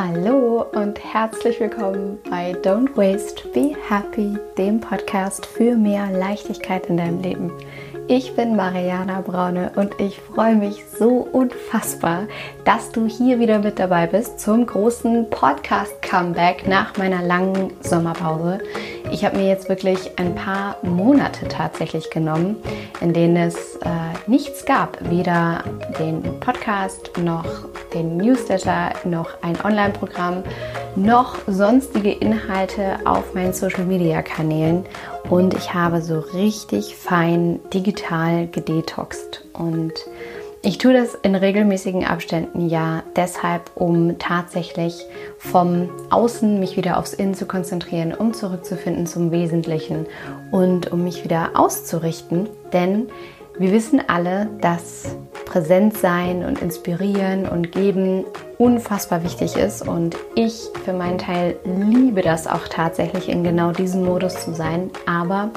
Hallo und herzlich willkommen bei Don't Waste, Be Happy, dem Podcast für mehr Leichtigkeit in deinem Leben. Ich bin Mariana Braune und ich freue mich so unfassbar, dass du hier wieder mit dabei bist zum großen Podcast-Comeback nach meiner langen Sommerpause. Ich habe mir jetzt wirklich ein paar Monate tatsächlich genommen, in denen es äh, nichts gab. Weder den Podcast noch den Newsletter noch ein Online-Programm noch sonstige Inhalte auf meinen Social-Media-Kanälen. Und ich habe so richtig fein digital gedetoxt. Und ich tue das in regelmäßigen Abständen ja deshalb, um tatsächlich vom Außen mich wieder aufs Innen zu konzentrieren, um zurückzufinden zum Wesentlichen und um mich wieder auszurichten. Denn wir wissen alle, dass präsent sein und inspirieren und geben unfassbar wichtig ist. Und ich für meinen Teil liebe das auch tatsächlich in genau diesem Modus zu sein. Aber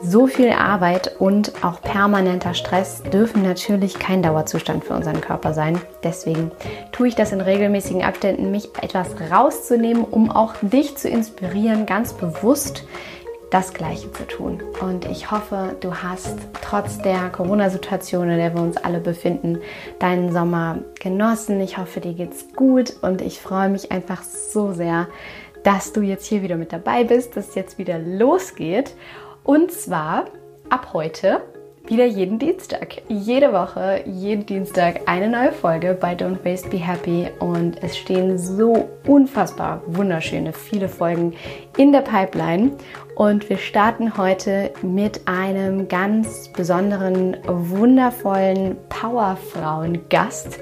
so viel Arbeit und auch permanenter Stress dürfen natürlich kein Dauerzustand für unseren Körper sein. Deswegen tue ich das in regelmäßigen Abständen, mich etwas rauszunehmen, um auch dich zu inspirieren, ganz bewusst das Gleiche zu tun. Und ich hoffe, du hast trotz der Corona-Situation, in der wir uns alle befinden, deinen Sommer genossen. Ich hoffe, dir geht's gut und ich freue mich einfach so sehr, dass du jetzt hier wieder mit dabei bist, dass es jetzt wieder losgeht. Und zwar ab heute wieder jeden Dienstag. Jede Woche, jeden Dienstag eine neue Folge bei Don't Waste Be Happy und es stehen so unfassbar wunderschöne viele Folgen in der Pipeline und wir starten heute mit einem ganz besonderen, wundervollen Powerfrauen-Gast,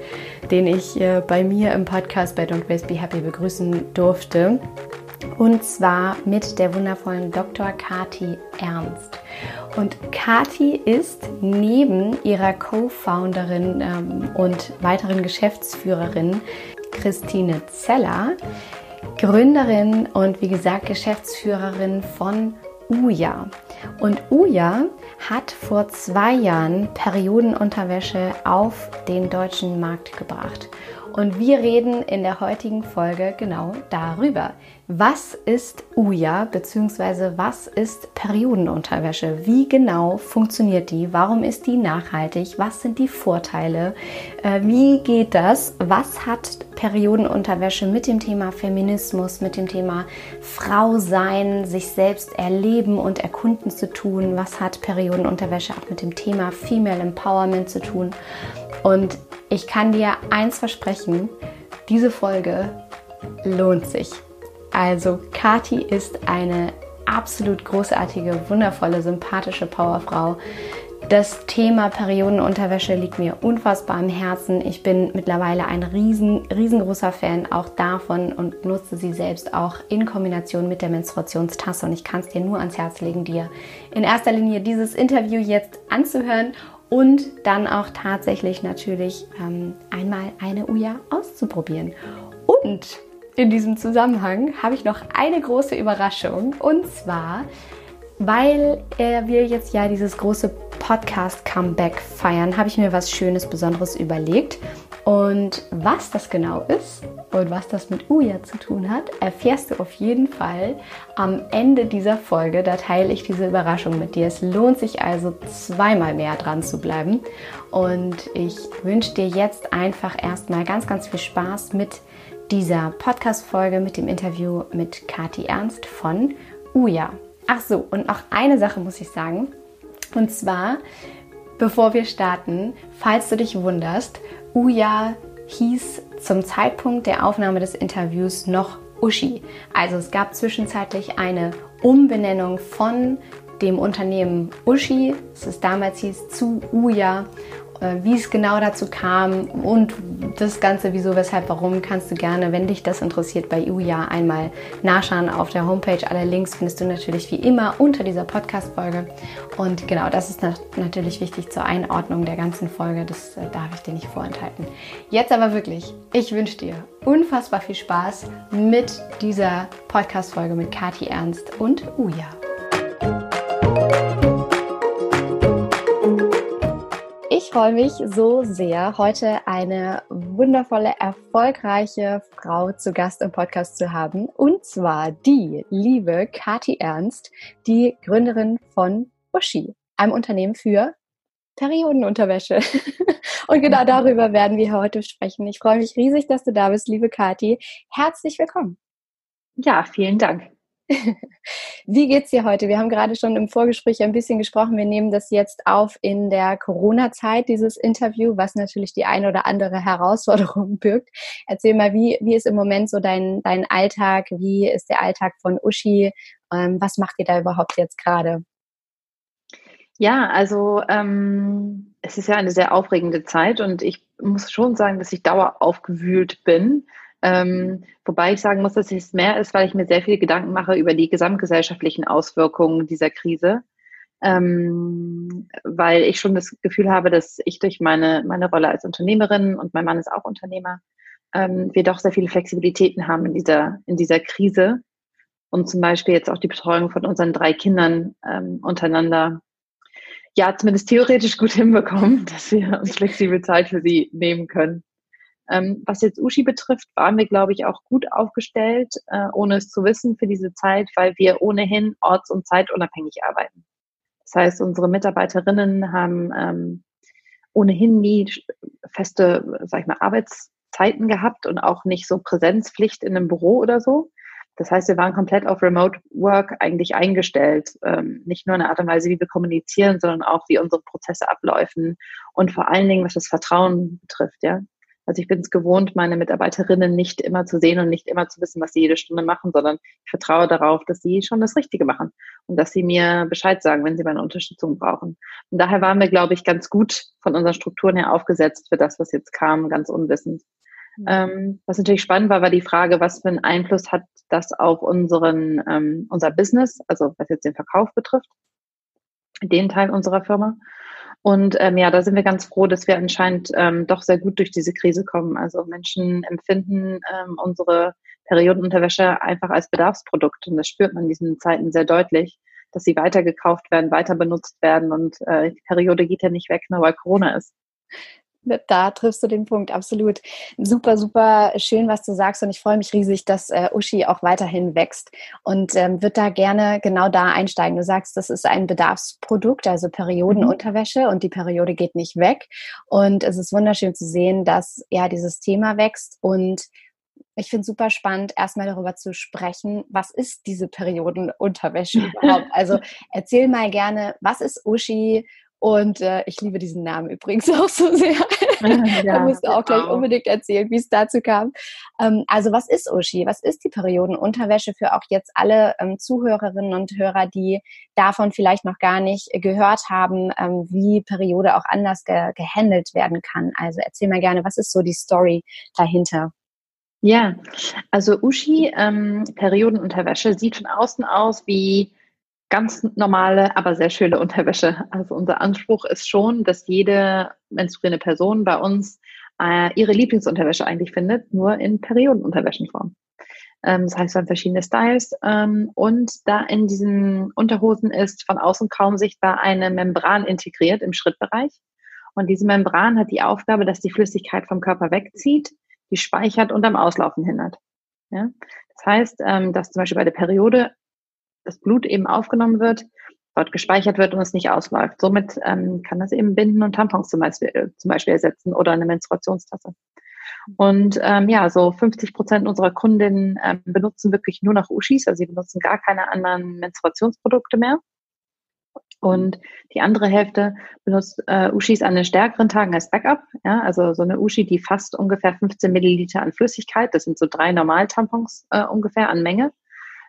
den ich äh, bei mir im Podcast bei Don't Waste Be Happy begrüßen durfte. Und zwar mit der wundervollen Dr. Kati Ernst. Und Kati ist neben ihrer Co-Founderin ähm, und weiteren Geschäftsführerin Christine Zeller Gründerin und wie gesagt Geschäftsführerin von Uja. Und Uja hat vor zwei Jahren Periodenunterwäsche auf den deutschen Markt gebracht. Und wir reden in der heutigen Folge genau darüber. Was ist Uja bzw. was ist Periodenunterwäsche? Wie genau funktioniert die? Warum ist die nachhaltig? Was sind die Vorteile? Äh, wie geht das? Was hat Periodenunterwäsche mit dem Thema Feminismus, mit dem Thema Frau sein, sich selbst erleben und erkunden zu tun? Was hat Periodenunterwäsche auch mit dem Thema Female Empowerment zu tun? Und ich kann dir eins versprechen, diese Folge lohnt sich. Also Kati ist eine absolut großartige, wundervolle, sympathische Powerfrau. Das Thema Periodenunterwäsche liegt mir unfassbar am Herzen. Ich bin mittlerweile ein riesen, riesengroßer Fan auch davon und nutze sie selbst auch in Kombination mit der Menstruationstasse. Und ich kann es dir nur ans Herz legen, dir in erster Linie dieses Interview jetzt anzuhören und dann auch tatsächlich natürlich ähm, einmal eine Uja auszuprobieren. Und in diesem Zusammenhang habe ich noch eine große Überraschung und zwar, weil äh, wir jetzt ja dieses große Podcast-Comeback feiern, habe ich mir was Schönes, Besonderes überlegt. Und was das genau ist und was das mit Uja zu tun hat, erfährst du auf jeden Fall am Ende dieser Folge. Da teile ich diese Überraschung mit dir. Es lohnt sich also zweimal mehr dran zu bleiben. Und ich wünsche dir jetzt einfach erstmal ganz, ganz viel Spaß mit dieser Podcast-Folge, mit dem Interview mit Kati Ernst von Uja. Ach so, und auch eine Sache muss ich sagen. Und zwar, bevor wir starten, falls du dich wunderst, Uja hieß zum Zeitpunkt der Aufnahme des Interviews noch Uschi. Also es gab zwischenzeitlich eine Umbenennung von dem Unternehmen Uschi, das es damals hieß, zu Uja wie es genau dazu kam und das Ganze, wieso, weshalb, warum, kannst du gerne, wenn dich das interessiert, bei Uja einmal nachschauen auf der Homepage. Alle Links findest du natürlich wie immer unter dieser Podcast-Folge. Und genau, das ist natürlich wichtig zur Einordnung der ganzen Folge. Das äh, darf ich dir nicht vorenthalten. Jetzt aber wirklich, ich wünsche dir unfassbar viel Spaß mit dieser Podcast-Folge mit Kati Ernst und Uja. Ich freue mich so sehr, heute eine wundervolle, erfolgreiche Frau zu Gast im Podcast zu haben. Und zwar die liebe Kati Ernst, die Gründerin von Uschi, einem Unternehmen für Periodenunterwäsche. Und genau darüber werden wir heute sprechen. Ich freue mich riesig, dass du da bist, liebe Kati. Herzlich willkommen. Ja, vielen Dank. Wie geht's dir heute? Wir haben gerade schon im Vorgespräch ein bisschen gesprochen. Wir nehmen das jetzt auf in der Corona-Zeit, dieses Interview, was natürlich die eine oder andere Herausforderung birgt. Erzähl mal, wie, wie ist im Moment so dein, dein Alltag? Wie ist der Alltag von Uschi? Ähm, was macht ihr da überhaupt jetzt gerade? Ja, also ähm, es ist ja eine sehr aufregende Zeit und ich muss schon sagen, dass ich dauer aufgewühlt bin ähm, wobei ich sagen muss, dass es mehr ist, weil ich mir sehr viele Gedanken mache über die gesamtgesellschaftlichen Auswirkungen dieser Krise. Ähm, weil ich schon das Gefühl habe, dass ich durch meine, meine Rolle als Unternehmerin und mein Mann ist auch Unternehmer, ähm, wir doch sehr viele Flexibilitäten haben in dieser, in dieser Krise und zum Beispiel jetzt auch die Betreuung von unseren drei Kindern ähm, untereinander ja zumindest theoretisch gut hinbekommen, dass wir uns flexibel Zeit für sie nehmen können. Ähm, was jetzt Uschi betrifft, waren wir, glaube ich, auch gut aufgestellt, äh, ohne es zu wissen für diese Zeit, weil wir ohnehin orts- und zeitunabhängig arbeiten. Das heißt, unsere Mitarbeiterinnen haben ähm, ohnehin nie feste, sag ich mal, Arbeitszeiten gehabt und auch nicht so Präsenzpflicht in einem Büro oder so. Das heißt, wir waren komplett auf Remote Work eigentlich eingestellt. Ähm, nicht nur in der Art und Weise, wie wir kommunizieren, sondern auch, wie unsere Prozesse abläufen und vor allen Dingen, was das Vertrauen betrifft. Ja, also ich bin es gewohnt, meine Mitarbeiterinnen nicht immer zu sehen und nicht immer zu wissen, was sie jede Stunde machen, sondern ich vertraue darauf, dass sie schon das Richtige machen und dass sie mir Bescheid sagen, wenn sie meine Unterstützung brauchen. Und daher waren wir, glaube ich, ganz gut von unseren Strukturen her aufgesetzt für das, was jetzt kam, ganz unwissend. Mhm. Ähm, was natürlich spannend war, war die Frage, was für einen Einfluss hat das auf unseren, ähm, unser Business, also was jetzt den Verkauf betrifft, den Teil unserer Firma. Und ähm, ja, da sind wir ganz froh, dass wir anscheinend ähm, doch sehr gut durch diese Krise kommen. Also Menschen empfinden ähm, unsere Periodenunterwäsche einfach als Bedarfsprodukt. Und das spürt man in diesen Zeiten sehr deutlich, dass sie weiter gekauft werden, weiter benutzt werden. Und äh, die Periode geht ja nicht weg, nur weil Corona ist. Da triffst du den Punkt, absolut. Super, super schön, was du sagst und ich freue mich riesig, dass äh, Uschi auch weiterhin wächst und ähm, wird da gerne genau da einsteigen. Du sagst, das ist ein Bedarfsprodukt, also Periodenunterwäsche mhm. und die Periode geht nicht weg und es ist wunderschön zu sehen, dass ja dieses Thema wächst und ich finde es super spannend, erstmal darüber zu sprechen, was ist diese Periodenunterwäsche überhaupt? Also erzähl mal gerne, was ist Uschi und äh, ich liebe diesen Namen übrigens auch so sehr. Ja, da musst du auch gleich auch. unbedingt erzählen, wie es dazu kam. Ähm, also was ist Uschi? Was ist die Periodenunterwäsche für auch jetzt alle ähm, Zuhörerinnen und Hörer, die davon vielleicht noch gar nicht gehört haben, ähm, wie Periode auch anders ge gehandelt werden kann? Also erzähl mal gerne, was ist so die Story dahinter? Ja, also Uschi, ähm, Periodenunterwäsche, sieht von außen aus wie ganz normale, aber sehr schöne Unterwäsche. Also unser Anspruch ist schon, dass jede menstruierende Person bei uns äh, ihre Lieblingsunterwäsche eigentlich findet, nur in Periodenunterwäschenform. Ähm, das heißt, wir haben verschiedene Styles ähm, und da in diesen Unterhosen ist von außen kaum sichtbar eine Membran integriert im Schrittbereich. Und diese Membran hat die Aufgabe, dass die Flüssigkeit vom Körper wegzieht, die speichert und am Auslaufen hindert. Ja? Das heißt, ähm, dass zum Beispiel bei der Periode das Blut eben aufgenommen wird, dort gespeichert wird und es nicht ausläuft. Somit ähm, kann das eben Binden und Tampons zum Beispiel, äh, zum Beispiel ersetzen oder eine Menstruationstasse. Und ähm, ja, so 50 Prozent unserer Kundinnen ähm, benutzen wirklich nur noch Uschis, also sie benutzen gar keine anderen Menstruationsprodukte mehr. Und die andere Hälfte benutzt äh, Uschis an den stärkeren Tagen als Backup. Ja, also so eine Uschi, die fast ungefähr 15 Milliliter an Flüssigkeit, das sind so drei Normaltampons äh, ungefähr an Menge,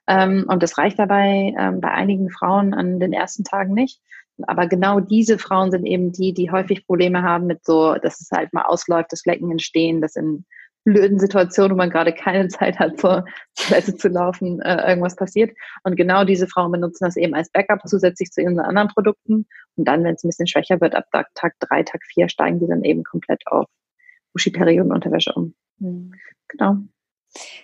und das reicht dabei ähm, bei einigen Frauen an den ersten Tagen nicht. Aber genau diese Frauen sind eben die, die häufig Probleme haben mit so, dass es halt mal ausläuft, dass Flecken entstehen, dass in blöden Situationen, wo man gerade keine Zeit hat, zur Toilette zu laufen, äh, irgendwas passiert. Und genau diese Frauen benutzen das eben als Backup zusätzlich zu ihren anderen Produkten. Und dann, wenn es ein bisschen schwächer wird, ab Tag, Tag drei, Tag vier, steigen die dann eben komplett auf Uschi-Periodenunterwäsche um. Mhm. Genau.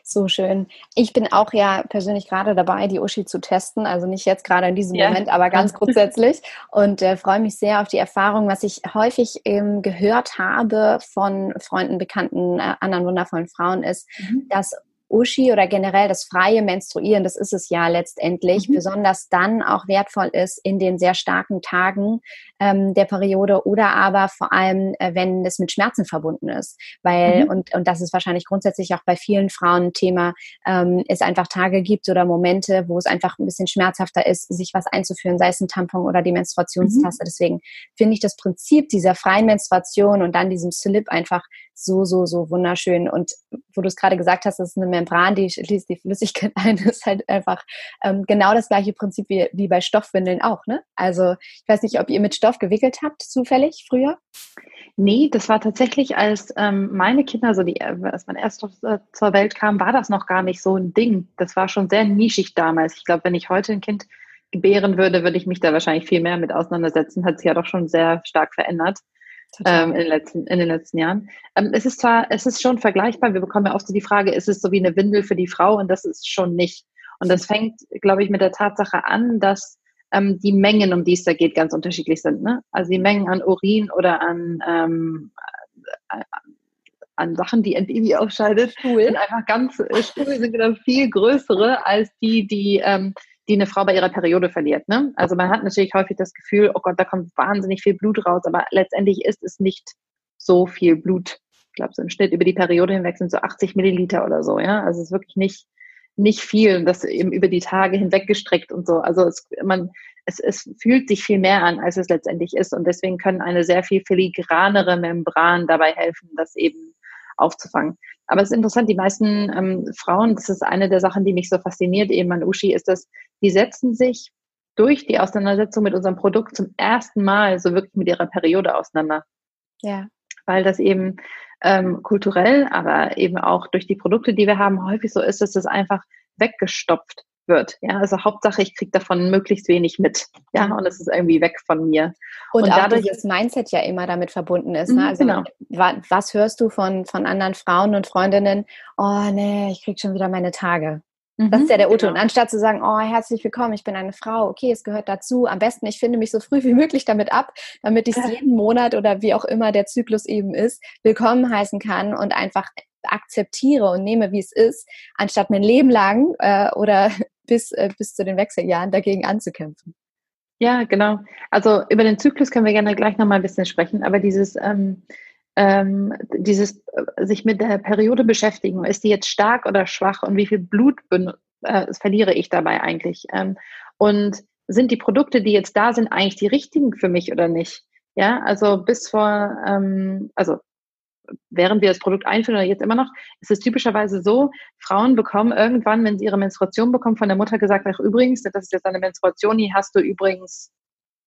So schön. Ich bin auch ja persönlich gerade dabei, die Uschi zu testen. Also nicht jetzt gerade in diesem ja. Moment, aber ganz grundsätzlich. Und äh, freue mich sehr auf die Erfahrung, was ich häufig ähm, gehört habe von Freunden, Bekannten, äh, anderen wundervollen Frauen, ist, mhm. dass Uschi oder generell das freie Menstruieren, das ist es ja letztendlich, mhm. besonders dann auch wertvoll ist in den sehr starken Tagen ähm, der Periode oder aber vor allem, äh, wenn es mit Schmerzen verbunden ist. Weil, mhm. und, und das ist wahrscheinlich grundsätzlich auch bei vielen Frauen ein Thema, ähm, es einfach Tage gibt oder Momente, wo es einfach ein bisschen schmerzhafter ist, sich was einzuführen, sei es ein Tampon oder die Menstruationstasse. Mhm. Deswegen finde ich das Prinzip dieser freien Menstruation und dann diesem Slip einfach so, so, so wunderschön. Und wo du es gerade gesagt hast, das ist eine Membran, die schließt die Flüssigkeit ein, ist halt einfach ähm, genau das gleiche Prinzip wie, wie bei Stoffwindeln auch. Ne? Also ich weiß nicht, ob ihr mit Stoff gewickelt habt, zufällig früher? Nee, das war tatsächlich, als ähm, meine Kinder, so die, äh, als mein erster äh, zur Welt kam, war das noch gar nicht so ein Ding. Das war schon sehr nischig damals. Ich glaube, wenn ich heute ein Kind gebären würde, würde ich mich da wahrscheinlich viel mehr mit auseinandersetzen. Hat sich ja doch schon sehr stark verändert ähm, in, den letzten, in den letzten Jahren. Ähm, es ist zwar, es ist schon vergleichbar, wir bekommen ja oft so die Frage, ist es so wie eine Windel für die Frau? Und das ist schon nicht. Und das fängt, glaube ich, mit der Tatsache an, dass ähm, die Mengen, um die es da geht, ganz unterschiedlich sind. Ne? Also die Mengen an Urin oder an, ähm, äh, an Sachen, die ein Baby ausscheidet, Stuhl. sind einfach ganz, äh, Stuhl sind genau viel größere als die, die ähm, die eine Frau bei ihrer Periode verliert. Ne? Also man hat natürlich häufig das Gefühl, oh Gott, da kommt wahnsinnig viel Blut raus, aber letztendlich ist es nicht so viel Blut. Ich glaube, so im Schnitt über die Periode hinweg sind so 80 Milliliter oder so. Ja, also es ist wirklich nicht nicht viel, das eben über die Tage hinweg gestreckt und so. Also es, man, es, es fühlt sich viel mehr an, als es letztendlich ist. Und deswegen können eine sehr viel filigranere Membran dabei helfen, das eben aufzufangen. Aber es ist interessant, die meisten ähm, Frauen, das ist eine der Sachen, die mich so fasziniert, eben an Uschi, ist, dass die setzen sich durch die Auseinandersetzung mit unserem Produkt zum ersten Mal so wirklich mit ihrer Periode auseinander. Ja. Weil das eben ähm, kulturell, aber eben auch durch die Produkte, die wir haben, häufig so ist, dass das einfach weggestopft wird. Ja, also Hauptsache, ich kriege davon möglichst wenig mit. Ja, und es ist irgendwie weg von mir. Und, und auch dadurch, dieses Mindset ja immer damit verbunden ist. Ne? Mhm, also genau. was hörst du von, von anderen Frauen und Freundinnen? Oh nee, ich kriege schon wieder meine Tage. Das ist ja der Otto. Genau. Und anstatt zu sagen, oh, herzlich willkommen, ich bin eine Frau, okay, es gehört dazu. Am besten, ich finde mich so früh wie möglich damit ab, damit ich es jeden Monat oder wie auch immer der Zyklus eben ist, willkommen heißen kann und einfach akzeptiere und nehme, wie es ist, anstatt mein Leben lang äh, oder bis, äh, bis zu den Wechseljahren dagegen anzukämpfen. Ja, genau. Also über den Zyklus können wir gerne gleich nochmal ein bisschen sprechen, aber dieses ähm, ähm, dieses äh, sich mit der Periode beschäftigen. Ist die jetzt stark oder schwach und wie viel Blut äh, verliere ich dabei eigentlich? Ähm, und sind die Produkte, die jetzt da sind, eigentlich die richtigen für mich oder nicht? Ja, also bis vor, ähm, also während wir das Produkt einführen oder jetzt immer noch, ist es typischerweise so, Frauen bekommen irgendwann, wenn sie ihre Menstruation bekommen, von der Mutter gesagt, ach übrigens, das ist jetzt eine Menstruation, hier hast du übrigens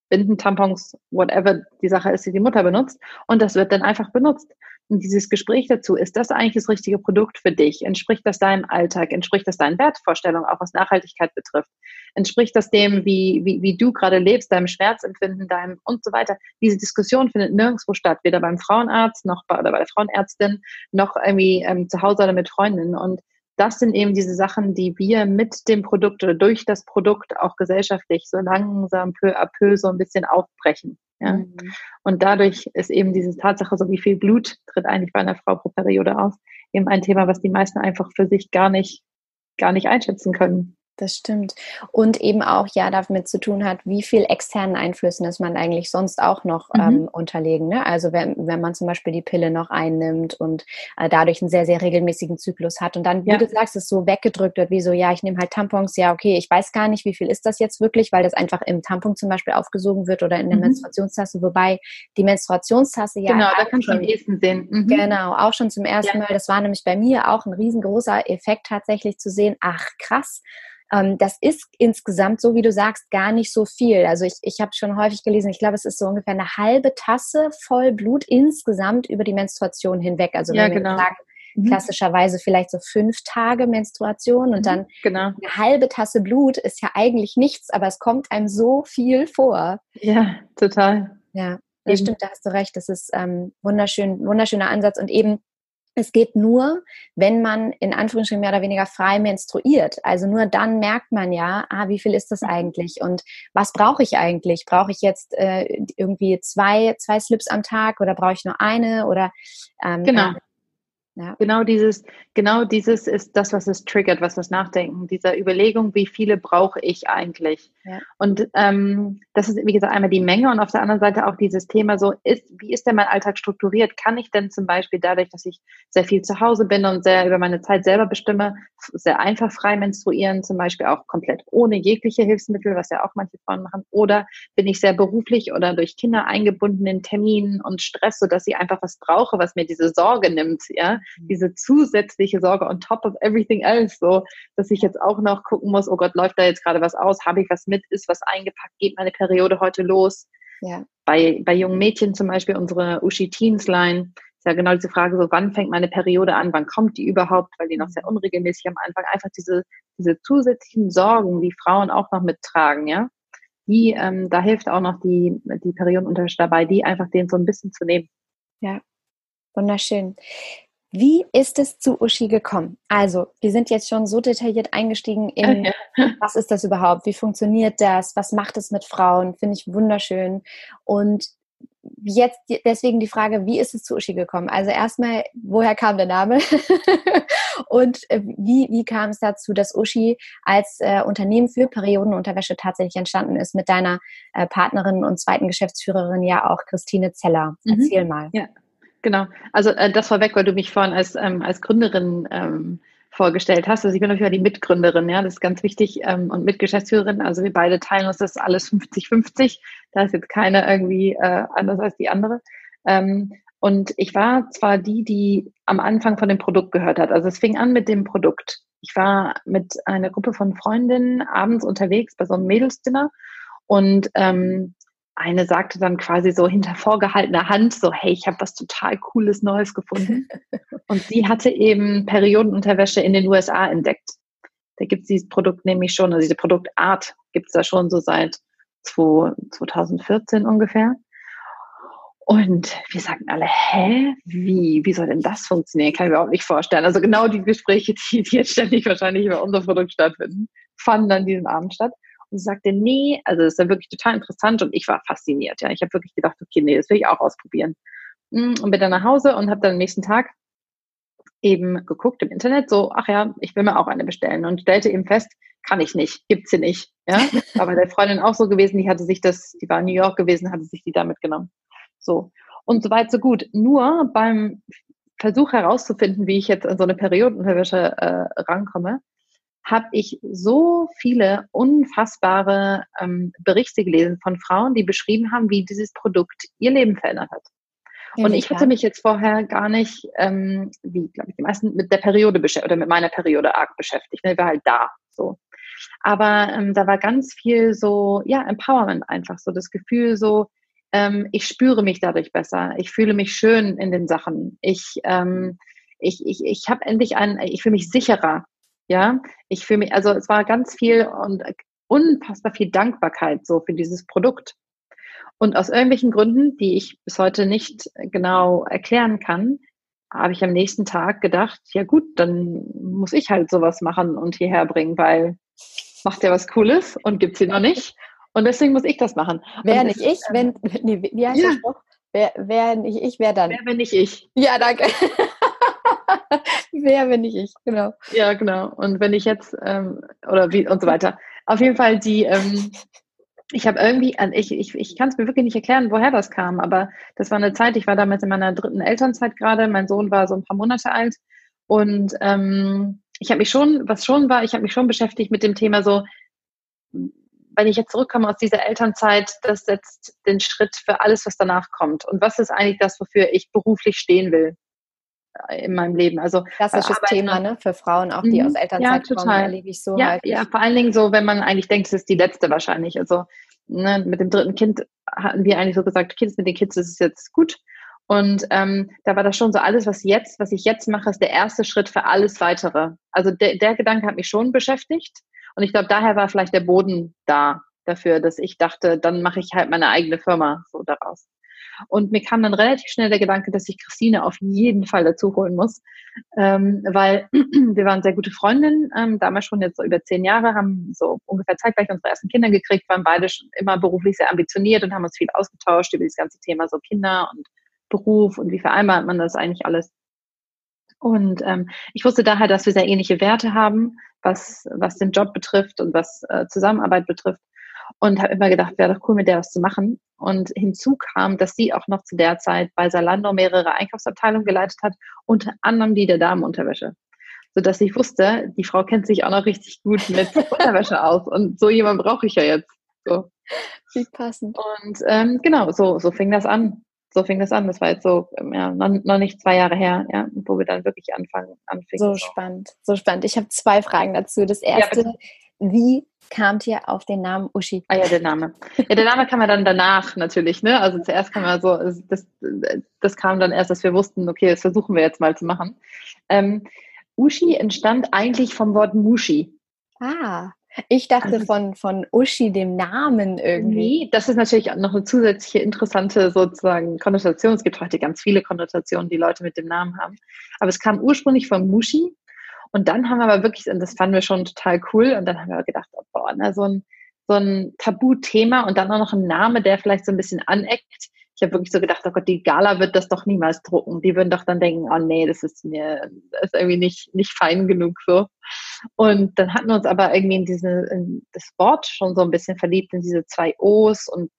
Binden, Tampons, whatever die Sache ist, die die Mutter benutzt. Und das wird dann einfach benutzt. Und dieses Gespräch dazu, ist das eigentlich das richtige Produkt für dich? Entspricht das deinem Alltag? Entspricht das deinen Wertvorstellungen, auch was Nachhaltigkeit betrifft? Entspricht das dem, wie, wie, wie du gerade lebst, deinem Schmerzempfinden, deinem und so weiter? Diese Diskussion findet nirgendwo statt, weder beim Frauenarzt noch bei, oder bei der Frauenärztin, noch irgendwie ähm, zu Hause oder mit Freundinnen. Und das sind eben diese Sachen, die wir mit dem Produkt oder durch das Produkt auch gesellschaftlich so langsam peu à peu so ein bisschen aufbrechen. Ja? Mhm. Und dadurch ist eben diese Tatsache, so wie viel Blut tritt eigentlich bei einer Frau pro Periode aus, eben ein Thema, was die meisten einfach für sich gar nicht, gar nicht einschätzen können. Das stimmt. Und eben auch ja damit zu tun hat, wie viel externen Einflüssen ist man eigentlich sonst auch noch mhm. ähm, unterlegen. Ne? Also wenn, wenn man zum Beispiel die Pille noch einnimmt und äh, dadurch einen sehr, sehr regelmäßigen Zyklus hat und dann, wie ja. du sagst, es so weggedrückt wird, wie so, ja, ich nehme halt Tampons, ja, okay, ich weiß gar nicht, wie viel ist das jetzt wirklich, weil das einfach im Tampon zum Beispiel aufgesogen wird oder in der mhm. Menstruationstasse, wobei die Menstruationstasse ja. Genau, da kann schon am ehesten sehen. Mhm. Genau, auch schon zum ersten ja. Mal. Das war nämlich bei mir auch ein riesengroßer Effekt tatsächlich zu sehen, ach krass, ähm, das ist insgesamt, so wie du sagst, gar nicht so viel. Also ich, ich habe schon häufig gelesen, ich glaube, es ist so ungefähr eine halbe Tasse voll Blut insgesamt über die Menstruation hinweg. Also ja, wenn genau. wir sagen, mhm. klassischerweise vielleicht so fünf Tage Menstruation und mhm, dann genau. eine halbe Tasse Blut ist ja eigentlich nichts, aber es kommt einem so viel vor. Ja, total. Ja, das stimmt, da hast du recht. Das ist ähm, wunderschön, wunderschöner Ansatz und eben Es geht nur, wenn man in Anführungsstrichen mehr oder weniger frei menstruiert. Also nur dann merkt man ja, ah, wie viel ist das mhm. eigentlich und was brauche ich eigentlich? Brauche ich jetzt äh, irgendwie zwei, zwei Slips am Tag oder brauche ich nur eine oder ähm, genau. Ja. Genau dieses, genau dieses ist das, was es triggert, was das Nachdenken, dieser Überlegung, wie viele brauche ich eigentlich. Ja. Und ähm, das ist, wie gesagt, einmal die Menge und auf der anderen Seite auch dieses Thema so, ist, wie ist denn mein Alltag strukturiert? Kann ich denn zum Beispiel dadurch, dass ich sehr viel zu Hause bin und sehr über meine Zeit selber bestimme, sehr einfach frei menstruieren, zum Beispiel auch komplett ohne jegliche Hilfsmittel, was ja auch manche Frauen machen? Oder bin ich sehr beruflich oder durch Kinder eingebunden in Terminen und Stress, sodass ich einfach was brauche, was mir diese Sorge nimmt, ja? Mhm. diese zusätzliche Sorge on top of everything else, so, dass ich jetzt auch noch gucken muss, oh Gott, läuft da jetzt gerade was aus? Habe ich was mit? Ist was eingepackt? Geht meine Periode heute los? Ja. Bei, bei jungen Mädchen zum Beispiel unsere Uschi Teens Line, ist ja genau diese Frage, so wann fängt meine Periode an? Wann kommt die überhaupt? Weil die noch sehr mhm. unregelmäßig am Anfang einfach diese, diese zusätzlichen Sorgen, die Frauen auch noch mittragen, ja. Die, ähm, da hilft auch noch die, die Periodenunterwäsche dabei, die einfach den so ein bisschen zu nehmen. Ja, wunderschön. Wie ist es zu Uschi gekommen? Also, wir sind jetzt schon so detailliert eingestiegen in, was ist das überhaupt? Wie funktioniert das? Was macht es mit Frauen? Finde ich wunderschön. Und jetzt deswegen die Frage, wie ist es zu Uschi gekommen? Also erstmal, woher kam der Name? und äh, wie, wie kam es dazu, dass Uschi als äh, Unternehmen für Periodenunterwäsche tatsächlich entstanden ist mit deiner äh, Partnerin und zweiten Geschäftsführerin ja auch Christine Zeller? Mhm. Erzähl mal. Ja. Genau, also äh, das vorweg, weil du mich vorhin als, ähm, als Gründerin ähm, vorgestellt hast. Also ich bin natürlich die Mitgründerin, ja, das ist ganz wichtig ähm, und Mitgeschäftsführerin. Also wir beide teilen uns das alles 50-50. Da ist jetzt keine irgendwie äh, anders als die andere. Ähm, und ich war zwar die, die am Anfang von dem Produkt gehört hat. Also es fing an mit dem Produkt. Ich war mit einer Gruppe von Freundinnen abends unterwegs bei so einem Mädelsdinner und ähm, eine sagte dann quasi so hinter vorgehaltener Hand so, hey, ich habe was total Cooles Neues gefunden. Und sie hatte eben Periodenunterwäsche in den USA entdeckt. Da gibt es dieses Produkt nämlich schon, also diese Produktart gibt es da schon so seit 2014 ungefähr. Und wir sagten alle, hä, wie, wie soll denn das funktionieren? Kann ich mir überhaupt nicht vorstellen. Also genau die Gespräche, die, die jetzt ständig wahrscheinlich über unser Produkt stattfinden, fanden dann diesen Abend statt und sagte, nee, also das ist ja wirklich total interessant und ich war fasziniert. Ja, ich habe wirklich gedacht, okay, nee, das will ich auch ausprobieren. Mm, und bin dann nach Hause und habe dann am nächsten Tag eben geguckt im Internet, so, ach ja, ich will mir auch eine bestellen und stellte eben fest, kann ich nicht, gibt's sie nicht. Ja, aber der Freundin auch so gewesen, die hatte sich das, die war in New York gewesen, hatte sich die da mitgenommen. So. Und so weit, so gut. Nur beim Versuch herauszufinden, wie ich jetzt an so eine Periodenunterwäsche äh, rankomme, habe ich so viele unfassbare ähm, Berichte gelesen von Frauen, die beschrieben haben, wie dieses Produkt ihr Leben verändert hat. und ich hatte mich jetzt vorher gar nicht, ähm, wie glaube ich, die meisten mit der Periode beschäftigt oder mit meiner Periode arg beschäftigt. Ne? Ich war halt da so. Aber ähm, da war ganz viel so, ja, Empowerment einfach, so das Gefühl so, ähm, ich spüre mich dadurch besser, ich fühle mich schön in den Sachen, ich, ähm, ich, ich, ich habe endlich ein, ich fühle mich sicherer ja, ich fühle mich, also es war ganz viel und unfassbar viel Dankbarkeit so für dieses Produkt. Und aus irgendwelchen Gründen, die ich bis heute nicht genau erklären kann, habe ich am nächsten Tag gedacht, ja gut, dann muss ich halt sowas machen und hierher bringen, weil macht ja was Cooles und gibt sie noch nicht. Und deswegen muss ich das machen. Wäre nicht ich, wenn, nee, wie heißt ja. das Spruch? Wer, wer nicht ich, wer dann? Wer, wenn nicht ich. Ja, danke. Wer, wenn nicht ich, genau. Ja, genau. Und wenn ich jetzt, ähm, oder wie, und so weiter. Auf jeden Fall die, ähm, ich habe irgendwie, ich, ich, ich kann es mir wirklich nicht erklären, woher das kam, aber das war eine Zeit, ich war damals in meiner dritten Elternzeit gerade, mein Sohn war so ein paar Monate alt und ähm, ich habe mich schon, was schon war, ich habe mich schon beschäftigt mit dem Thema so, wenn ich jetzt zurückkomme aus dieser Elternzeit, das setzt den Schritt für alles, was danach kommt. Und was ist eigentlich das, wofür ich beruflich stehen will? In meinem Leben. Also klassisches Thema, ne? Für Frauen auch, die mhm. aus Elternzeit ja, kommen, erlebe ich so ja, häufig. Ja, vor allen Dingen so, wenn man eigentlich denkt, es ist die letzte wahrscheinlich. Also ne, mit dem dritten Kind hatten wir eigentlich so gesagt, Kids mit den Kids ist es jetzt gut. Und ähm, da war das schon so alles, was jetzt, was ich jetzt mache, ist der erste Schritt für alles weitere. Also der, der Gedanke hat mich schon beschäftigt. Und ich glaube, daher war vielleicht der Boden da dafür, dass ich dachte, dann mache ich halt meine eigene Firma so daraus. Und mir kam dann relativ schnell der Gedanke, dass ich Christine auf jeden Fall dazu holen muss, ähm, weil wir waren sehr gute Freundinnen, ähm, damals schon jetzt so über zehn Jahre, haben so ungefähr zeitgleich unsere ersten Kinder gekriegt, waren beide schon immer beruflich sehr ambitioniert und haben uns viel ausgetauscht über das ganze Thema so Kinder und Beruf und wie vereinbart man das eigentlich alles. Und ähm, ich wusste daher, dass wir sehr ähnliche Werte haben, was, was den Job betrifft und was äh, Zusammenarbeit betrifft. Und habe immer gedacht, wäre doch cool, mit der was zu machen. Und hinzu kam, dass sie auch noch zu der Zeit bei Salando mehrere Einkaufsabteilungen geleitet hat, unter anderem die der Damenunterwäsche. Sodass ich wusste, die Frau kennt sich auch noch richtig gut mit Unterwäsche aus. Und so jemand brauche ich ja jetzt. So. Wie passend. Und ähm, genau, so, so fing das an so fing das an. Das war jetzt so, ähm, ja, noch, noch nicht zwei Jahre her, ja, wo wir dann wirklich anfangen, anfingen. So, so. spannend, so spannend. Ich habe zwei Fragen dazu. Das erste, ja, wie kamt ihr auf den Namen Uschi? Ah ja, der Name. Ja, der Name kam ja dann danach natürlich, ne? Also zuerst kam ja so, das, das kam dann erst, dass wir wussten, okay, das versuchen wir jetzt mal zu machen. Ähm, Uschi entstand eigentlich vom Wort Mushi. Ah. Ich dachte also, von, von Uschi, dem Namen irgendwie. Nee, das ist natürlich noch eine zusätzliche interessante sozusagen Konnotation. Es gibt heute ganz viele Konnotationen, die Leute mit dem Namen haben. Aber es kam ursprünglich von Mushi. Und dann haben wir aber wirklich, und das fanden wir schon total cool, und dann haben wir gedacht, oh, boah, ne, so ein, so ein Tabuthema und dann auch noch ein Name, der vielleicht so ein bisschen aneckt ich habe wirklich so gedacht, oh Gott, die Gala wird das doch niemals drucken. Die würden doch dann denken, oh nee, das ist mir, das ist irgendwie nicht, nicht fein genug so. Und dann hatten wir uns aber irgendwie in diese, in das Wort schon so ein bisschen verliebt, in diese zwei O's und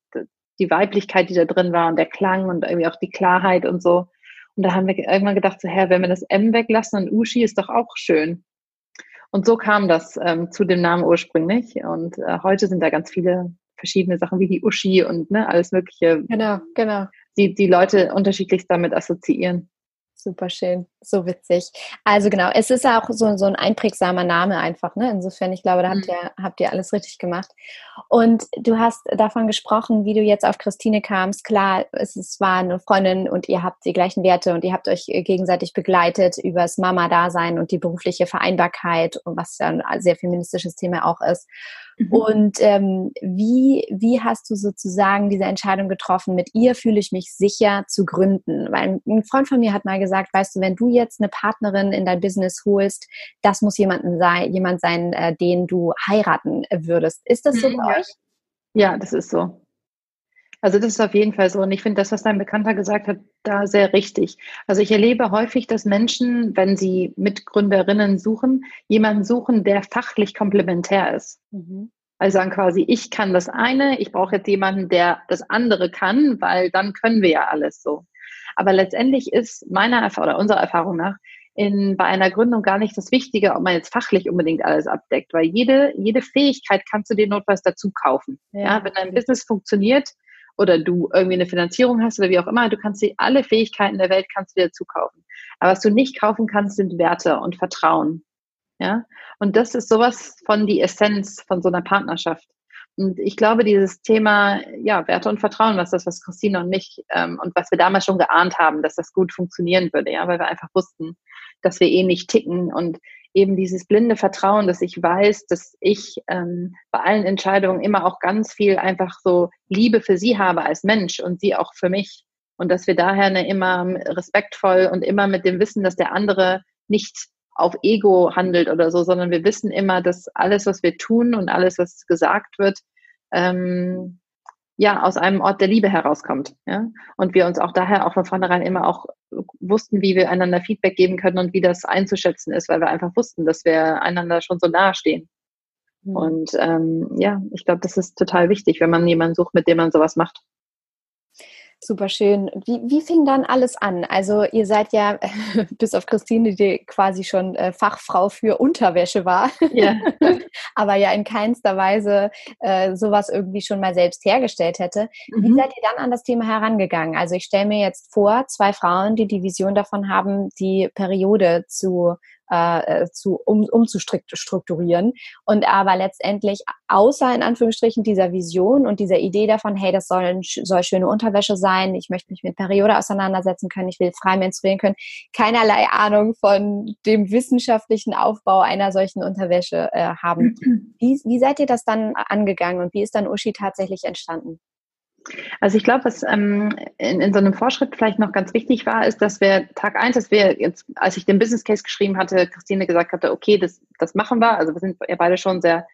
die Weiblichkeit, die da drin war und der Klang und irgendwie auch die Klarheit und so. Und da haben wir irgendwann gedacht, so, Herr, wenn wir das M weglassen, dann Uschi ist doch auch schön. Und so kam das ähm, zu dem Namen ursprünglich. Und äh, heute sind da ganz viele verschiedene Sachen wie die Uschi und ne, alles Mögliche. Genau, genau. Die, die Leute unterschiedlichst damit assoziieren. Super schön, so witzig. Also genau, es ist auch so, so ein einprägsamer Name einfach. Ne? Insofern, ich glaube, da habt, mhm. ihr, habt ihr alles richtig gemacht. Und du hast davon gesprochen, wie du jetzt auf Christine kamst. Klar, es, es war eine Freundin und ihr habt die gleichen Werte und ihr habt euch gegenseitig begleitet über das Mama-Dasein und die berufliche Vereinbarkeit und was ja ein sehr feministisches Thema auch ist. Mhm. Und ähm, wie, wie hast du sozusagen diese Entscheidung getroffen, mit ihr fühle ich mich sicher zu gründen? Weil ein Freund von mir hat mal gesagt, weißt du, wenn du jetzt eine Partnerin in dein Business holst, das muss jemanden sein, jemand sein, äh, den du heiraten würdest. Ist das so mhm, bei euch? Ja, das ist so. Also das ist auf jeden Fall so. Und ich finde das, was dein Bekannter gesagt hat, da sehr richtig. Also ich erlebe häufig, dass Menschen, wenn sie Mitgründerinnen suchen, jemanden suchen, der fachlich komplementär ist. Mhm. Also sagen quasi, ich kann das eine, ich brauche jetzt jemanden, der das andere kann, weil dann können wir ja alles so. Aber letztendlich ist meiner Erfahrung oder unserer Erfahrung nach in, bei einer Gründung gar nicht das Wichtige, ob man jetzt fachlich unbedingt alles abdeckt, weil jede, jede Fähigkeit kannst du dir notfalls dazu kaufen. Ja. ja wenn dein Business funktioniert, oder du irgendwie eine Finanzierung hast oder wie auch immer, du kannst dir alle Fähigkeiten der Welt kannst du dir zukaufen. Aber was du nicht kaufen kannst, sind Werte und Vertrauen. Ja, und das ist sowas von die Essenz von so einer Partnerschaft. Und ich glaube, dieses Thema, ja, Werte und Vertrauen, was das, was Christine und mich ähm, und was wir damals schon geahnt haben, dass das gut funktionieren würde, ja, weil wir einfach wussten, dass wir eh nicht ticken und eben dieses blinde Vertrauen, dass ich weiß, dass ich ähm, bei allen Entscheidungen immer auch ganz viel einfach so Liebe für sie habe als Mensch und sie auch für mich. Und dass wir daher eine immer respektvoll und immer mit dem Wissen, dass der andere nicht auf Ego handelt oder so, sondern wir wissen immer, dass alles, was wir tun und alles, was gesagt wird, ähm, ja, aus einem Ort der Liebe herauskommt. Ja? Und wir uns auch daher auch von vornherein immer auch wussten, wie wir einander Feedback geben können und wie das einzuschätzen ist, weil wir einfach wussten, dass wir einander schon so nahe stehen. Mhm. Und ähm, ja, ich glaube, das ist total wichtig, wenn man jemanden sucht, mit dem man sowas macht. Super schön. Wie, wie fing dann alles an? Also ihr seid ja, bis auf Christine, die quasi schon äh, Fachfrau für Unterwäsche war, ja. aber ja in keinster Weise äh, sowas irgendwie schon mal selbst hergestellt hätte. Mhm. Wie seid ihr dann an das Thema herangegangen? Also ich stelle mir jetzt vor, zwei Frauen, die die Vision davon haben, die Periode zu äh, äh, zu, um, umzustrukturieren. Und aber letztendlich, außer in Anführungsstrichen dieser Vision und dieser Idee davon, hey, das soll, soll schöne Unterwäsche sein, ich möchte mich mit Periode auseinandersetzen können, ich will frei menstruieren können, keinerlei Ahnung von dem wissenschaftlichen Aufbau einer solchen Unterwäsche äh, haben. Wie, wie seid ihr das dann angegangen und wie ist dann Uschi tatsächlich entstanden? Also ich glaube, was ähm, in, in so einem Vorschritt vielleicht noch ganz wichtig war, ist, dass wir Tag eins, dass wir jetzt, als ich den Business Case geschrieben hatte, Christine gesagt hatte, okay, das, das machen wir. Also wir sind ja beide schon sehr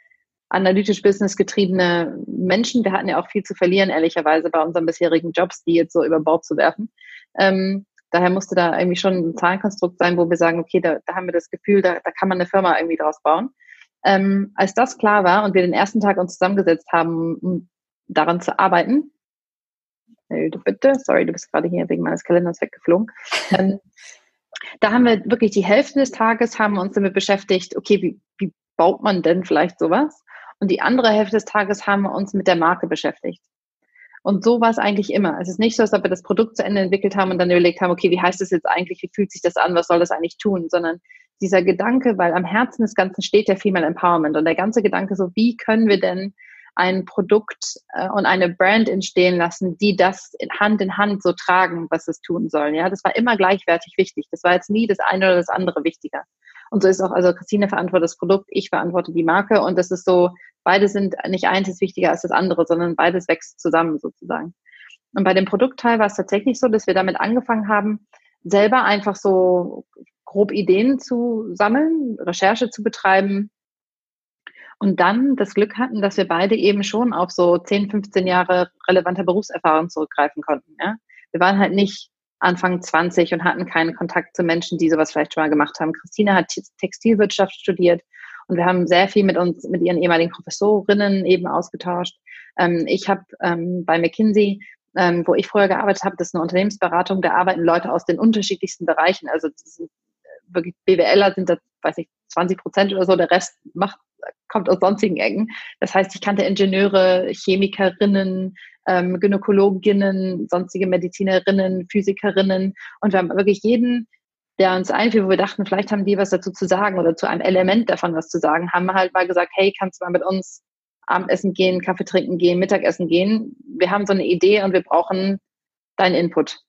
analytisch business getriebene Menschen. Wir hatten ja auch viel zu verlieren, ehrlicherweise, bei unseren bisherigen Jobs, die jetzt so über Bord zu werfen. Ähm, daher musste da irgendwie schon ein Zahlenkonstrukt sein, wo wir sagen, okay, da, da haben wir das Gefühl, da, da kann man eine Firma irgendwie draus bauen. Ähm, als das klar war und wir den ersten Tag uns zusammengesetzt haben, um daran zu arbeiten, bitte, sorry, du bist gerade hier wegen meines Kalenders weggeflogen. Ähm, da haben wir wirklich die Hälfte des Tages haben uns damit beschäftigt, okay, wie, wie baut man denn vielleicht sowas? Und die andere Hälfte des Tages haben wir uns mit der Marke beschäftigt. Und so war es eigentlich immer. Es ist nicht so, ob wir das Produkt zu Ende entwickelt haben und dann überlegt haben, okay, wie heißt das jetzt eigentlich, wie fühlt sich das an, was soll das eigentlich tun, sondern dieser Gedanke, weil am Herzen des Ganzen steht ja Female Empowerment und der ganze Gedanke so, wie können wir denn ein Produkt äh, und eine Brand entstehen lassen, die das Hand in Hand so tragen, was es tun soll. Ja, das war immer gleichwertig wichtig. Das war jetzt nie das eine oder das andere wichtiger. Und so ist auch, also Christine verantwortet das Produkt, ich verantworte die Marke und das ist so, beide sind nicht eins ist wichtiger als das andere, sondern beides wächst zusammen sozusagen. Und bei dem Produktteil war es tatsächlich so, dass wir damit angefangen haben, selber einfach so grob Ideen zu sammeln, Recherche zu betreiben, und dann das Glück hatten, dass wir beide eben schon auf so 10, 15 Jahre relevanter Berufserfahrung zurückgreifen konnten. Ja? Wir waren halt nicht Anfang 20 und hatten keinen Kontakt zu Menschen, die sowas vielleicht schon mal gemacht haben. Christine hat Textilwirtschaft studiert und wir haben sehr viel mit uns, mit ihren ehemaligen Professorinnen eben ausgetauscht. Ähm, ich habe ähm, bei McKinsey, ähm, wo ich vorher gearbeitet habe, das ist eine Unternehmensberatung, da arbeiten Leute aus den unterschiedlichsten Bereichen. Also äh, wirklich BWLer sind da, weiß ich, 20 Prozent oder so, der Rest macht kommt aus sonstigen Ecken. Das heißt, ich kannte Ingenieure, Chemikerinnen, ähm, Gynäkologinnen, sonstige Medizinerinnen, Physikerinnen und wir haben wirklich jeden, der uns einfiel, wo wir dachten, vielleicht haben die was dazu zu sagen oder zu einem Element davon was zu sagen, haben wir halt mal gesagt, hey, kannst du mal mit uns Abendessen gehen, Kaffee trinken gehen, Mittagessen gehen. Wir haben so eine Idee und wir brauchen deinen Input.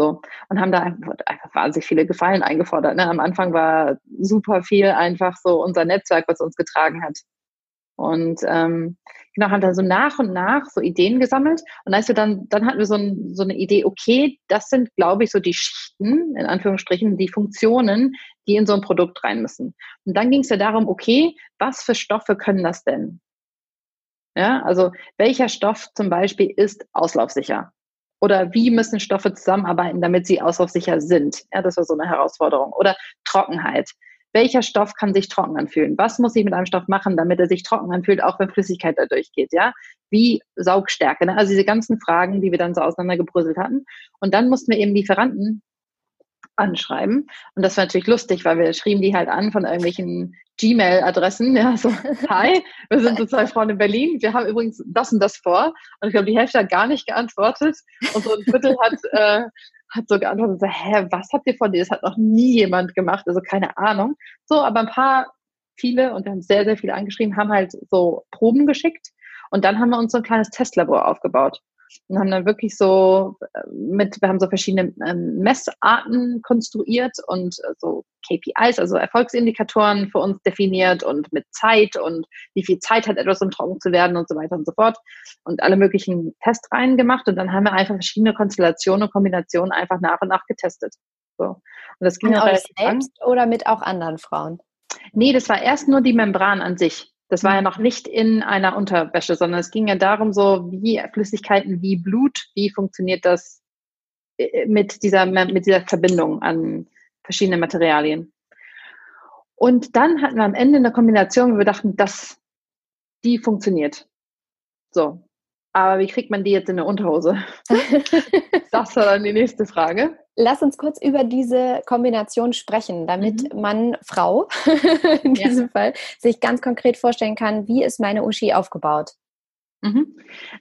So. Und haben da einfach, einfach wahnsinnig viele Gefallen eingefordert. Ne? Am Anfang war super viel einfach so unser Netzwerk, was uns getragen hat. Und ähm, genau, haben dann so nach und nach so Ideen gesammelt. Und als wir dann, dann hatten wir so, ein, so eine Idee, okay, das sind, glaube ich, so die Schichten, in Anführungsstrichen, die Funktionen, die in so ein Produkt rein müssen. Und dann ging es ja darum, okay, was für Stoffe können das denn? Ja, also welcher Stoff zum Beispiel ist auslaufsicher? Oder wie müssen Stoffe zusammenarbeiten, damit sie auslaufsicher sind? Ja, das war so eine Herausforderung. Oder Trockenheit. Welcher Stoff kann sich trocken anfühlen? Was muss ich mit einem Stoff machen, damit er sich trocken anfühlt, auch wenn Flüssigkeit da durchgeht? Ja, wie Saugstärke? Ne? Also diese ganzen Fragen, die wir dann so auseinandergebröselt hatten. Und dann mussten wir eben Lieferanten anschreiben. Und das war natürlich lustig, weil wir schrieben die halt an von irgendwelchen Gmail-Adressen. Ja, so, hi, wir sind so zwei Frauen in Berlin. Wir haben übrigens das und das vor. Und ich glaube, die Hälfte hat gar nicht geantwortet. Und so ein Viertel hat, äh, hat so geantwortet, so, hä, was habt ihr von dir? Das hat noch nie jemand gemacht. Also keine Ahnung. So, aber ein paar, viele, und wir haben sehr, sehr viele angeschrieben, haben halt so Proben geschickt. Und dann haben wir uns so ein kleines Testlabor aufgebaut und haben dann wirklich so äh, mit, wir haben so verschiedene ähm, Messarten konstruiert und äh, so KPIs, also Erfolgsindikatoren für uns definiert und mit Zeit und wie viel Zeit hat etwas, um trocken zu werden und so weiter und so fort und alle möglichen Testreihen gemacht und dann haben wir einfach verschiedene Konstellationen und Kombinationen einfach nach und nach getestet. So. Und das ging auch selbst lang. oder mit auch anderen Frauen? Nee, das war erst nur die Membran an sich. Das war ja noch nicht in einer Unterwäsche, sondern es ging ja darum, so wie Flüssigkeiten wie Blut, wie funktioniert das äh, mit dieser, mit dieser Verbindung an verschiedene Materialien. Und dann hatten wir am Ende eine Kombination, wo wir dachten, dass die funktioniert. So. Aber wie kriegt man die jetzt in eine Unterhose? das war dann die nächste Frage. Lass uns kurz über diese Kombination sprechen, damit mhm. man, Frau in ja. diesem Fall, sich ganz konkret vorstellen kann, wie ist meine Uschi aufgebaut? Mhm.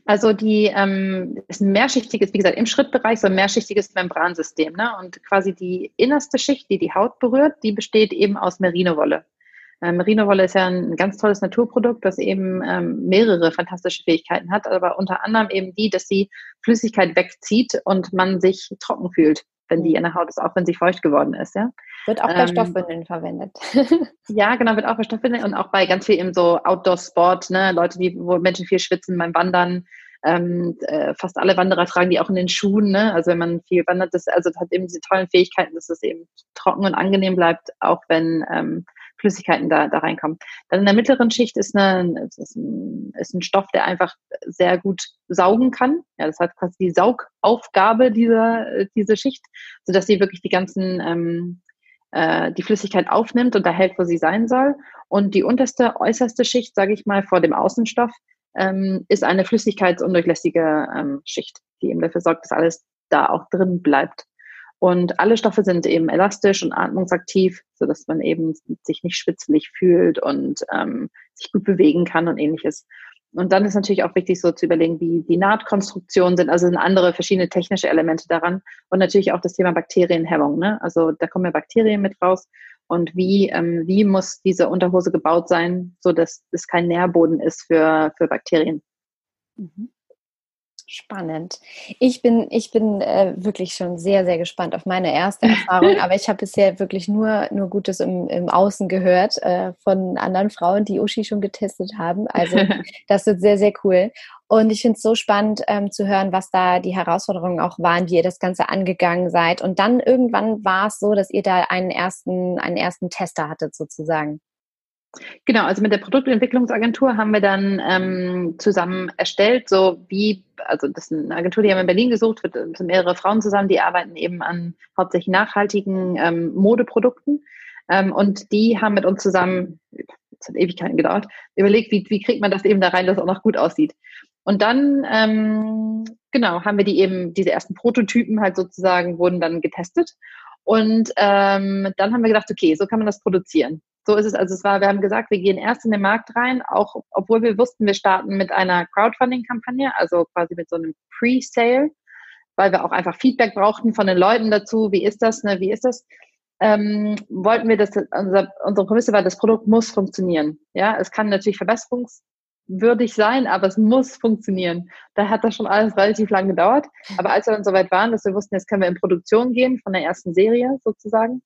Also die ähm, ist ein mehrschichtiges, wie gesagt, im Schrittbereich so ein mehrschichtiges Membransystem. Ne? Und quasi die innerste Schicht, die die Haut berührt, die besteht eben aus Merinowolle. Ähm, Merino-Wolle ist ja ein ganz tolles Naturprodukt, das eben ähm, mehrere fantastische Fähigkeiten hat, aber unter anderem eben die, dass sie Flüssigkeit wegzieht und man sich trocken fühlt, wenn die in der Haut ist, auch wenn sie feucht geworden ist. Ja? Wird auch bei ähm, Stoffwindeln verwendet. ja, genau, wird auch bei Stoffwindeln und auch bei ganz viel eben so Outdoor-Sport, ne? Leute, die, wo Menschen viel schwitzen beim Wandern, Ähm, äh, fast alle Wanderer tragen die auch in den Schuhen. Ne? Also wenn man viel wandert, das, also das hat eben diese tollen Fähigkeiten, dass es eben trocken und angenehm bleibt, auch wenn ähm, Flüssigkeiten da, da reinkommen. Dann in der mittleren Schicht ist, eine, ist, ein, ist ein Stoff, der einfach sehr gut saugen kann. Ja, das hat quasi die Saugaufgabe dieser diese Schicht, sodass sie wirklich die ganzen ähm, äh, die Flüssigkeit aufnimmt und da hält, wo sie sein soll. Und die unterste, äußerste Schicht, sage ich mal, vor dem Außenstoff, ähm, ist eine flüssigkeitsundurchlässige ähm, Schicht, die eben dafür sorgt, dass alles da auch drin bleibt. Und alle Stoffe sind eben elastisch und atmungsaktiv, so dass man eben sich nicht schwitzelig fühlt und ähm, sich gut bewegen kann und ähnliches. Und dann ist natürlich auch wichtig, so zu überlegen, wie die Nahtkonstruktionen sind. Also sind andere verschiedene technische Elemente daran. Und natürlich auch das Thema Bakterienhemmung. Ne? Also da kommen ja Bakterien mit raus. Und wie, ähm, wie muss diese Unterhose gebaut sein, so dass es kein Nährboden ist für, für Bakterien? Mhm. Spannend. Ich bin, ich bin äh, wirklich schon sehr, sehr gespannt auf meine erste Erfahrung, aber ich habe bisher wirklich nur, nur Gutes im, im Außen gehört äh, von anderen Frauen, die Uschi schon getestet haben. Also das wird sehr, sehr cool. Und ich finde es so spannend ähm, zu hören, was da die Herausforderungen auch waren, wie ihr das Ganze angegangen seid. Und dann irgendwann war es so, dass ihr da einen ersten, einen ersten Tester hattet sozusagen. Genau, also mit der Produktentwicklungsagentur haben wir dann ähm, zusammen erstellt, so wie, also das ist eine Agentur, die haben wir in Berlin gesucht, wird, sind mehrere Frauen zusammen, die arbeiten eben an hauptsächlich nachhaltigen ähm, Modeprodukten. Ähm, und die haben mit uns zusammen, es hat Ewigkeiten gedauert, überlegt, wie, wie kriegt man das eben da rein, dass es auch noch gut aussieht. Und dann, ähm, genau, haben wir die eben, diese ersten Prototypen halt sozusagen wurden dann getestet. Und ähm, dann haben wir gedacht, okay, so kann man das produzieren. So ist es. Also es war, wir haben gesagt, wir gehen erst in den Markt rein, auch obwohl wir wussten, wir starten mit einer Crowdfunding-Kampagne, also quasi mit so einem Pre-Sale, weil wir auch einfach Feedback brauchten von den Leuten dazu. Wie ist das? Ne? Wie ist das? Ähm, wollten wir, dass unser, unsere Prämisse war, das Produkt muss funktionieren. Ja, es kann natürlich verbesserungswürdig sein, aber es muss funktionieren. Da hat das schon alles relativ lang gedauert. Aber als wir dann soweit waren, dass wir wussten, jetzt können wir in Produktion gehen von der ersten Serie sozusagen,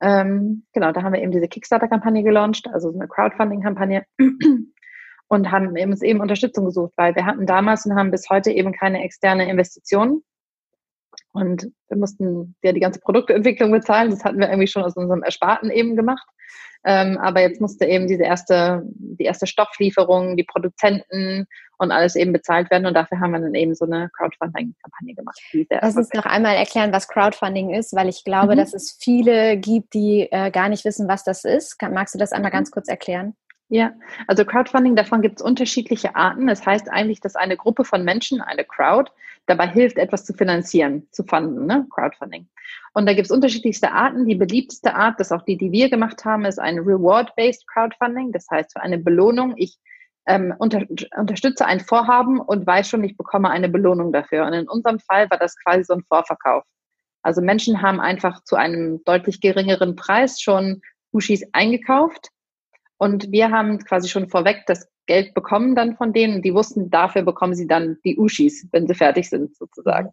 ähm, genau, da haben wir eben diese Kickstarter-Kampagne gelauncht, also so eine Crowdfunding-Kampagne und haben uns eben Unterstützung gesucht, weil wir hatten damals und haben bis heute eben keine externe Investitionen. Und wir mussten ja die ganze Produktentwicklung bezahlen. Das hatten wir irgendwie schon aus unserem Ersparten eben gemacht. Ähm, aber jetzt musste eben diese erste, die erste Stofflieferung, die Produzenten und alles eben bezahlt werden. Und dafür haben wir dann eben so eine Crowdfunding-Kampagne gemacht. Lass uns noch einmal erklären, was Crowdfunding ist, weil ich glaube, mhm. dass es viele gibt, die äh, gar nicht wissen, was das ist. Magst du das einmal mhm. ganz kurz erklären? Ja, also Crowdfunding, davon gibt es unterschiedliche Arten. Das heißt eigentlich, dass eine Gruppe von Menschen, eine Crowd, dabei hilft, etwas zu finanzieren, zu funden, ne? Crowdfunding. Und da gibt es unterschiedlichste Arten. Die beliebteste Art, das ist auch die, die wir gemacht haben, ist ein Reward-Based Crowdfunding. Das heißt, für eine Belohnung, ich ähm, unter, unterstütze ein Vorhaben und weiß schon, ich bekomme eine Belohnung dafür. Und in unserem Fall war das quasi so ein Vorverkauf. Also Menschen haben einfach zu einem deutlich geringeren Preis schon Ushis eingekauft und wir haben quasi schon vorweg das Geld bekommen dann von denen. Die wussten, dafür bekommen sie dann die Ushis, wenn sie fertig sind, sozusagen.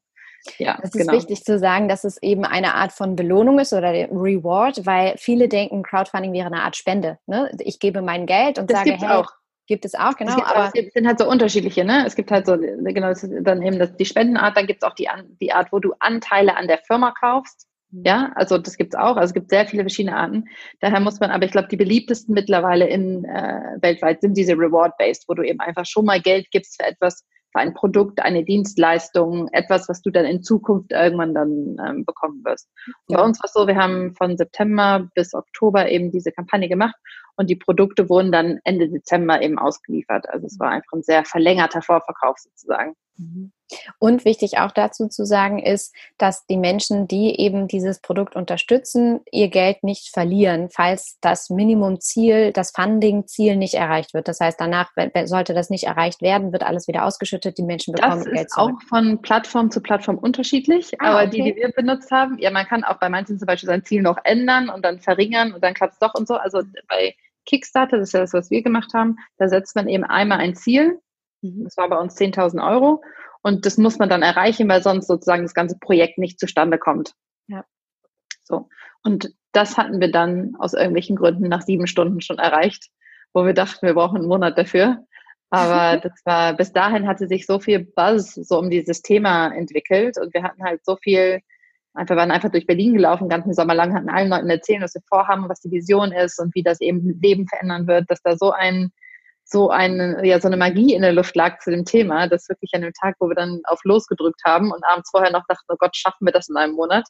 Ja, das ist genau. wichtig zu sagen, dass es eben eine Art von Belohnung ist oder Reward, weil viele denken, Crowdfunding wäre eine Art Spende. Ne? Ich gebe mein Geld und das sage, hey, auch. Gibt es auch, genau. Es aber es sind halt so unterschiedliche, ne? Es gibt halt so, genau, dann eben das, die Spendenart, dann gibt es auch die, die Art, wo du Anteile an der Firma kaufst. Ja, also das gibt's auch. Also es gibt sehr viele verschiedene Arten. Daher muss man, aber ich glaube, die beliebtesten mittlerweile in äh, weltweit sind diese Reward-based, wo du eben einfach schon mal Geld gibst für etwas, für ein Produkt, eine Dienstleistung, etwas, was du dann in Zukunft irgendwann dann ähm, bekommen wirst. Ja. Bei uns war es so, wir haben von September bis Oktober eben diese Kampagne gemacht und die Produkte wurden dann Ende Dezember eben ausgeliefert. Also es war einfach ein sehr verlängerter Vorverkauf sozusagen. Mhm. Und wichtig auch dazu zu sagen ist, dass die Menschen, die eben dieses Produkt unterstützen, ihr Geld nicht verlieren, falls das Minimumziel, das Funding-Ziel nicht erreicht wird. Das heißt, danach sollte das nicht erreicht werden, wird alles wieder ausgeschüttet, die Menschen bekommen das Geld zurück. Das ist auch von Plattform zu Plattform unterschiedlich, ah, aber okay. die, die wir benutzt haben, ja, man kann auch bei manchen zum Beispiel sein Ziel noch ändern und dann verringern und dann klappt es doch und so. Also bei Kickstarter, das ist ja das, was wir gemacht haben, da setzt man eben einmal ein Ziel Mhm. Das war bei uns 10.000 Euro. Und das muss man dann erreichen, weil sonst sozusagen das ganze Projekt nicht zustande kommt. Ja. So. Und das hatten wir dann aus irgendwelchen Gründen nach sieben Stunden schon erreicht, wo wir dachten, wir brauchen einen Monat dafür. Aber das war, bis dahin hatte sich so viel Buzz so um dieses Thema entwickelt und wir hatten halt so viel, einfach waren einfach durch Berlin gelaufen, ganzen Sommer lang, hatten allen Leuten erzählen, was wir vorhaben, was die Vision ist und wie das eben Leben verändern wird, dass da so ein, so eine, ja, so eine Magie in der Luft lag zu dem Thema, dass wirklich an dem Tag, wo wir dann auf losgedrückt haben und abends vorher noch dachten, oh Gott, schaffen wir das in einem Monat,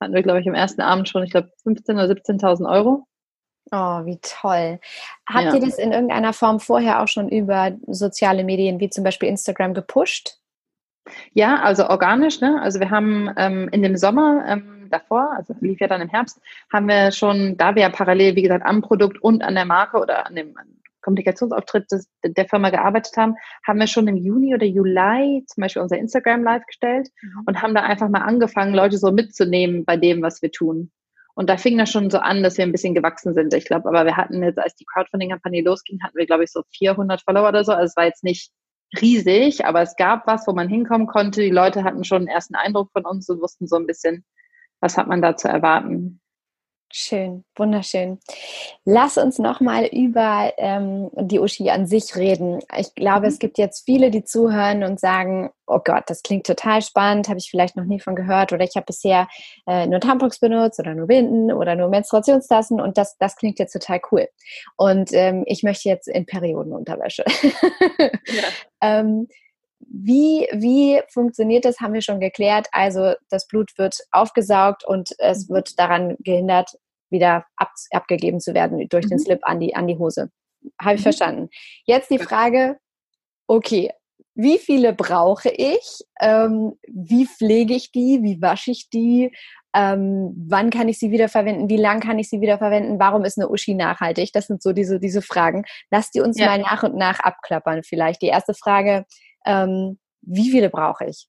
hatten wir, glaube ich, im ersten Abend schon, ich glaube, 15.000 oder 17.000 Euro. Oh, wie toll. Habt ja. ihr das in irgendeiner Form vorher auch schon über soziale Medien wie zum Beispiel Instagram gepusht? Ja, also organisch. Ne? Also wir haben ähm, in dem Sommer ähm, davor, also lief ja dann im Herbst, haben wir schon, da wir ja parallel, wie gesagt, am Produkt und an der Marke oder an dem Kommunikationsauftritt des, der Firma gearbeitet haben, haben wir schon im Juni oder Juli zum Beispiel unser Instagram live gestellt mhm. und haben da einfach mal angefangen, Leute so mitzunehmen bei dem, was wir tun. Und da fing das schon so an, dass wir ein bisschen gewachsen sind. Ich glaube, aber wir hatten jetzt, als die Crowdfunding-Kampagne losging, hatten wir, glaube ich, so 400 Follower oder so. Also es war jetzt nicht riesig, aber es gab was, wo man hinkommen konnte. Die Leute hatten schon einen ersten Eindruck von uns und wussten so ein bisschen, was hat man da zu erwarten. Schön, wunderschön. Lass uns nochmal über ähm, die Uschi an sich reden. Ich glaube, mhm. es gibt jetzt viele, die zuhören und sagen, oh Gott, das klingt total spannend, habe ich vielleicht noch nie von gehört oder ich habe bisher äh, nur Tampons benutzt oder nur Binden oder nur Menstruationstassen und das, das klingt jetzt total cool. Und ähm, ich möchte jetzt in Periodenunterwäsche. ja. ähm, wie, wie funktioniert das, haben wir schon geklärt. Also das Blut wird aufgesaugt und es mhm. wird daran gehindert, wieder ab, abgegeben zu werden durch mhm. den Slip an die, an die Hose. Habe ich mhm. verstanden. Jetzt die Frage, okay, wie viele brauche ich? Ähm, wie pflege ich die? Wie wasche ich die? Ähm, wann kann ich sie wiederverwenden? Wie lang kann ich sie wiederverwenden? Warum ist eine Uschi nachhaltig? Das sind so diese, diese Fragen. Lass die uns ja. mal nach und nach abklappern vielleicht. Die erste Frage, ähm, wie viele brauche ich?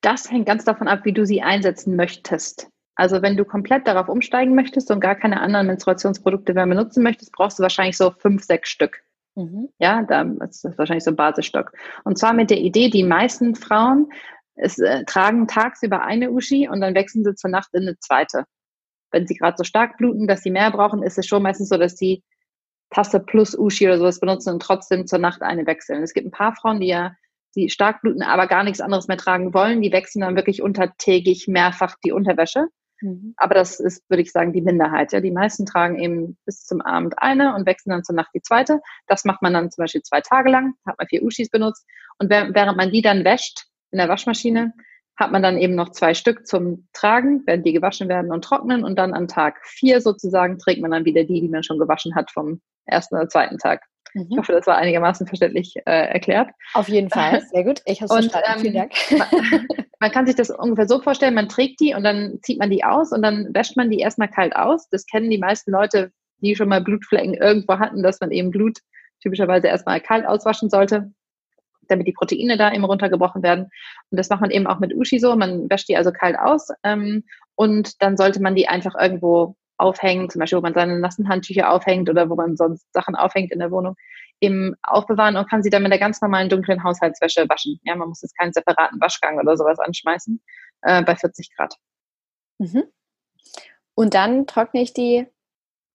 Das hängt ganz davon ab, wie du sie einsetzen möchtest. Also wenn du komplett darauf umsteigen möchtest und gar keine anderen Menstruationsprodukte mehr benutzen möchtest, brauchst du wahrscheinlich so fünf, sechs Stück. Mhm. Ja, da ist das wahrscheinlich so ein Basisstock. Und zwar mit der Idee, die meisten Frauen es, äh, tragen tagsüber eine Uschi und dann wechseln sie zur Nacht in eine zweite. Wenn sie gerade so stark bluten, dass sie mehr brauchen, ist es schon meistens so, dass sie Tasse plus Ushi oder sowas benutzen und trotzdem zur Nacht eine wechseln. Es gibt ein paar Frauen, die ja die stark bluten, aber gar nichts anderes mehr tragen wollen. Die wechseln dann wirklich untertägig mehrfach die Unterwäsche. Mhm. Aber das ist, würde ich sagen, die Minderheit. Ja, die meisten tragen eben bis zum Abend eine und wechseln dann zur Nacht die zweite. Das macht man dann zum Beispiel zwei Tage lang, hat man vier Uschis benutzt. Und während man die dann wäscht in der Waschmaschine, hat man dann eben noch zwei Stück zum Tragen, während die gewaschen werden und trocknen. Und dann an Tag vier sozusagen trägt man dann wieder die, die man schon gewaschen hat vom ersten oder zweiten Tag. Mhm. Ich hoffe, das war einigermaßen verständlich äh, erklärt. Auf jeden Fall, sehr gut. Ich habe es verstanden. Ähm, Vielen Dank. Man, man, kann sich das ungefähr so vorstellen, man trägt die und dann zieht man die aus und dann wäscht man die erstmal kalt aus. Das kennen die meisten Leute, die schon mal Blutflecken irgendwo hatten, dass man eben Blut typischerweise erstmal kalt auswaschen sollte damit die Proteine da eben runtergebrochen werden. Und das macht man eben auch mit Ushi so. Man wäscht die also kalt aus ähm, und dann sollte man die einfach irgendwo aufhängen, zum Beispiel, wo man seine nassen Handtücher aufhängt oder wo man sonst Sachen aufhängt in der Wohnung, eben aufbewahren und kann sie dann mit der ganz normalen dunklen Haushaltswäsche waschen. Ja, man muss jetzt keinen separaten Waschgang oder sowas anschmeißen äh, bei 40 Grad. Mhm. Und dann trockne ich die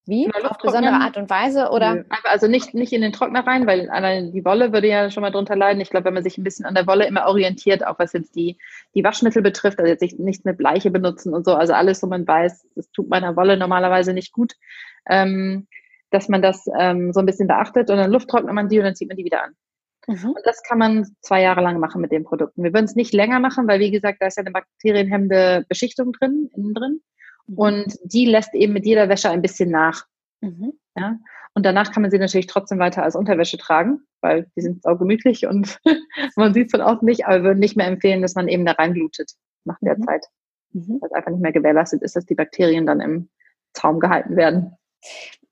wie? Auf besondere Art und Weise? Oder? Also nicht, nicht in den Trockner rein, weil die Wolle würde ja schon mal drunter leiden. Ich glaube, wenn man sich ein bisschen an der Wolle immer orientiert, auch was jetzt die, die Waschmittel betrifft, also jetzt nicht mit Bleiche benutzen und so, also alles, wo man weiß, das tut meiner Wolle normalerweise nicht gut, ähm, dass man das ähm, so ein bisschen beachtet und dann lufttrocknet man die und dann zieht man die wieder an. Mhm. Und das kann man zwei Jahre lang machen mit den Produkten. Wir würden es nicht länger machen, weil wie gesagt, da ist ja eine bakterienhemmende Beschichtung drin, innen drin. Mhm. Und die lässt eben mit jeder Wäsche ein bisschen nach. Mhm. Ja? Und danach kann man sie natürlich trotzdem weiter als Unterwäsche tragen, weil die sind auch gemütlich und man sieht von außen nicht, aber wir würden nicht mehr empfehlen, dass man eben da reinblutet nach der mhm. Zeit. Mhm. Weil es einfach nicht mehr gewährleistet ist, dass die Bakterien dann im Zaum gehalten werden.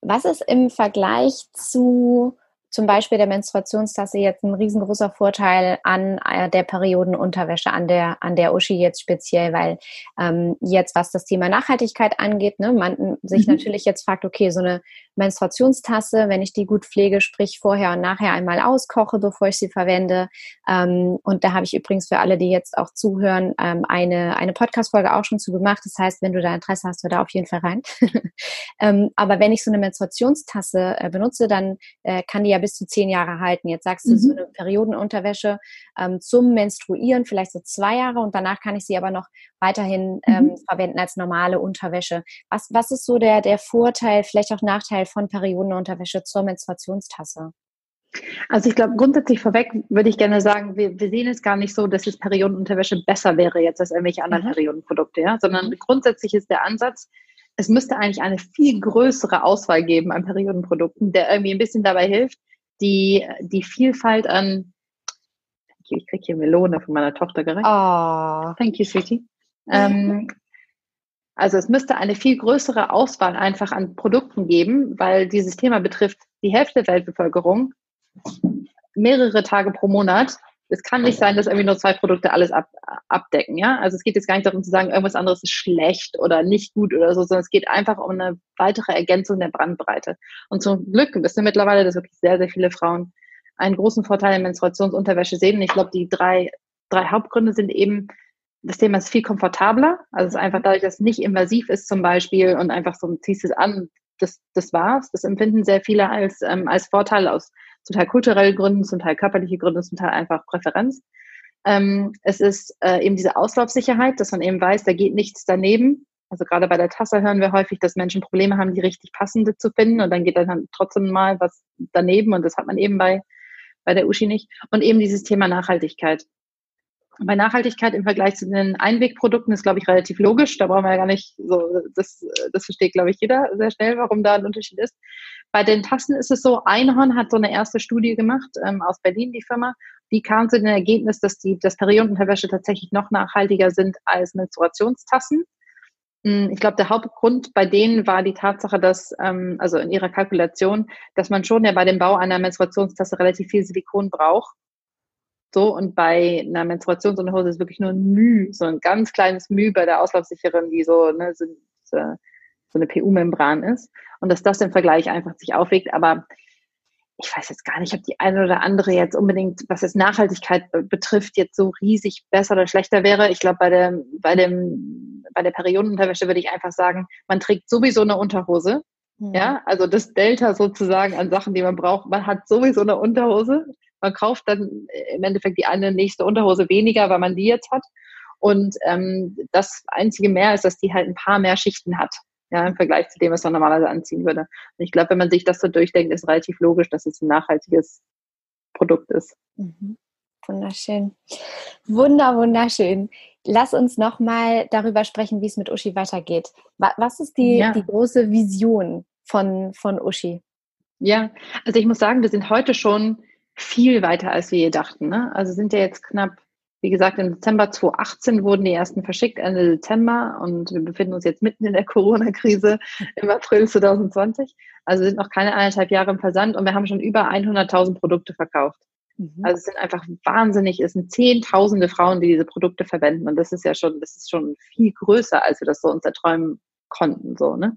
Was ist im Vergleich zu zum Beispiel der Menstruationstasse jetzt ein riesengroßer Vorteil an äh, der Periodenunterwäsche, an der, an der Uschi jetzt speziell, weil ähm, jetzt, was das Thema Nachhaltigkeit angeht, ne, man sich mhm. natürlich jetzt fragt, okay, so eine Menstruationstasse, wenn ich die gut pflege, sprich vorher und nachher einmal auskoche, bevor ich sie verwende. Ähm, und da habe ich übrigens für alle, die jetzt auch zuhören, ähm, eine, eine Podcast-Folge auch schon zu gemacht. Das heißt, wenn du da Interesse hast, hör da auf jeden Fall rein. ähm, aber wenn ich so eine Menstruationstasse äh, benutze, dann äh, kann die ja bis bis zu zehn Jahre halten. Jetzt sagst du, mhm. so eine Periodenunterwäsche ähm, zum Menstruieren vielleicht so zwei Jahre und danach kann ich sie aber noch weiterhin ähm, mhm. verwenden als normale Unterwäsche. Was, was ist so der, der Vorteil, vielleicht auch Nachteil von Periodenunterwäsche zur Menstruationstasse? Also ich glaube, grundsätzlich vorweg würde ich gerne sagen, wir, wir sehen es gar nicht so, dass es Periodenunterwäsche besser wäre jetzt als irgendwelche anderen mhm. Periodenprodukte, ja? sondern mhm. grundsätzlich ist der Ansatz, es müsste eigentlich eine viel größere Auswahl geben an Periodenprodukten, der irgendwie ein bisschen dabei hilft, die, die Vielfalt an, ich kriege hier Melone von meiner Tochter gerecht. Oh. Thank you, Sweetie. Ähm, also es müsste eine viel größere Auswahl einfach an Produkten geben, weil dieses Thema betrifft die Hälfte der Weltbevölkerung mehrere Tage pro Monat. Es kann nicht sein, dass irgendwie nur zwei Produkte alles ab, abdecken, ja. Also es geht jetzt gar nicht darum zu sagen, irgendwas anderes ist schlecht oder nicht gut oder so, sondern es geht einfach um eine weitere Ergänzung der Brandbreite. Und zum Glück wissen wir mittlerweile, dass wirklich sehr, sehr viele Frauen einen großen Vorteil in Menstruationsunterwäsche sehen. Ich glaube, die drei, drei Hauptgründe sind eben, das Thema ist viel komfortabler. Also es ist einfach dadurch, dass es nicht invasiv ist zum Beispiel und einfach so, ziehst es an, das, das war's. Das empfinden sehr viele als, ähm, als Vorteil aus zum Teil kulturellen Gründen, zum Teil körperliche Gründe, zum Teil einfach Präferenz. Ähm, es ist äh, eben diese Auslaufsicherheit, dass man eben weiß, da geht nichts daneben. Also gerade bei der Tasse hören wir häufig, dass Menschen Probleme haben, die richtig passende zu finden und dann geht dann trotzdem mal was daneben und das hat man eben bei, bei der Uschi nicht. Und eben dieses Thema Nachhaltigkeit. Bei Nachhaltigkeit im Vergleich zu den Einwegprodukten ist, glaube ich, relativ logisch. Da brauchen wir ja gar nicht so, das, das versteht, glaube ich, jeder sehr schnell, warum da ein Unterschied ist. Bei den Tassen ist es so, Einhorn hat so eine erste Studie gemacht, ähm, aus Berlin, die Firma. Die kam zu dem Ergebnis, dass die, dass Periodenunterwäsche tatsächlich noch nachhaltiger sind als Menstruationstassen. Hm, ich glaube, der Hauptgrund bei denen war die Tatsache, dass, ähm, also in ihrer Kalkulation, dass man schon ja bei dem Bau einer Menstruationstasse relativ viel Silikon braucht so, und bei einer Menstruationsunterhose ist wirklich nur ein Müh, so ein ganz kleines Müh bei der Auslaufsicherin, die so, ne, so, so eine PU-Membran ist. Und dass das im Vergleich einfach sich aufwegt. Aber ich weiß jetzt gar nicht, ob die eine oder andere jetzt unbedingt, was jetzt Nachhaltigkeit betrifft, jetzt so riesig besser oder schlechter wäre. Ich glaube, bei der, bei dem, bei der Periodenunterwäsche würde ich einfach sagen, man trägt sowieso eine Unterhose. Mhm. Ja, also das Delta sozusagen an Sachen, die man braucht. Man hat sowieso eine Unterhose. Man kauft dann im Endeffekt die eine nächste Unterhose weniger, weil man die jetzt hat. Und ähm, das einzige mehr ist, dass die halt ein paar mehr Schichten hat. Ja, im Vergleich zu dem, was man normalerweise anziehen würde. Und ich glaube, wenn man sich das so durchdenkt, ist relativ logisch, dass es ein nachhaltiges Produkt ist. Mhm. Wunderschön. Wunder, wunderschön. Lass uns nochmal darüber sprechen, wie es mit Uschi weitergeht. Was ist die, ja. die große Vision von, von Uschi? Ja, also ich muss sagen, wir sind heute schon viel weiter, als wir je dachten. Ne? Also sind ja jetzt knapp, wie gesagt, im Dezember 2018 wurden die ersten verschickt, Ende Dezember und wir befinden uns jetzt mitten in der Corona-Krise im April 2020. Also sind noch keine eineinhalb Jahre im Versand und wir haben schon über 100.000 Produkte verkauft. Mhm. Also es sind einfach wahnsinnig, es sind zehntausende Frauen, die diese Produkte verwenden und das ist ja schon, das ist schon viel größer, als wir das so uns erträumen konnten, so, ne?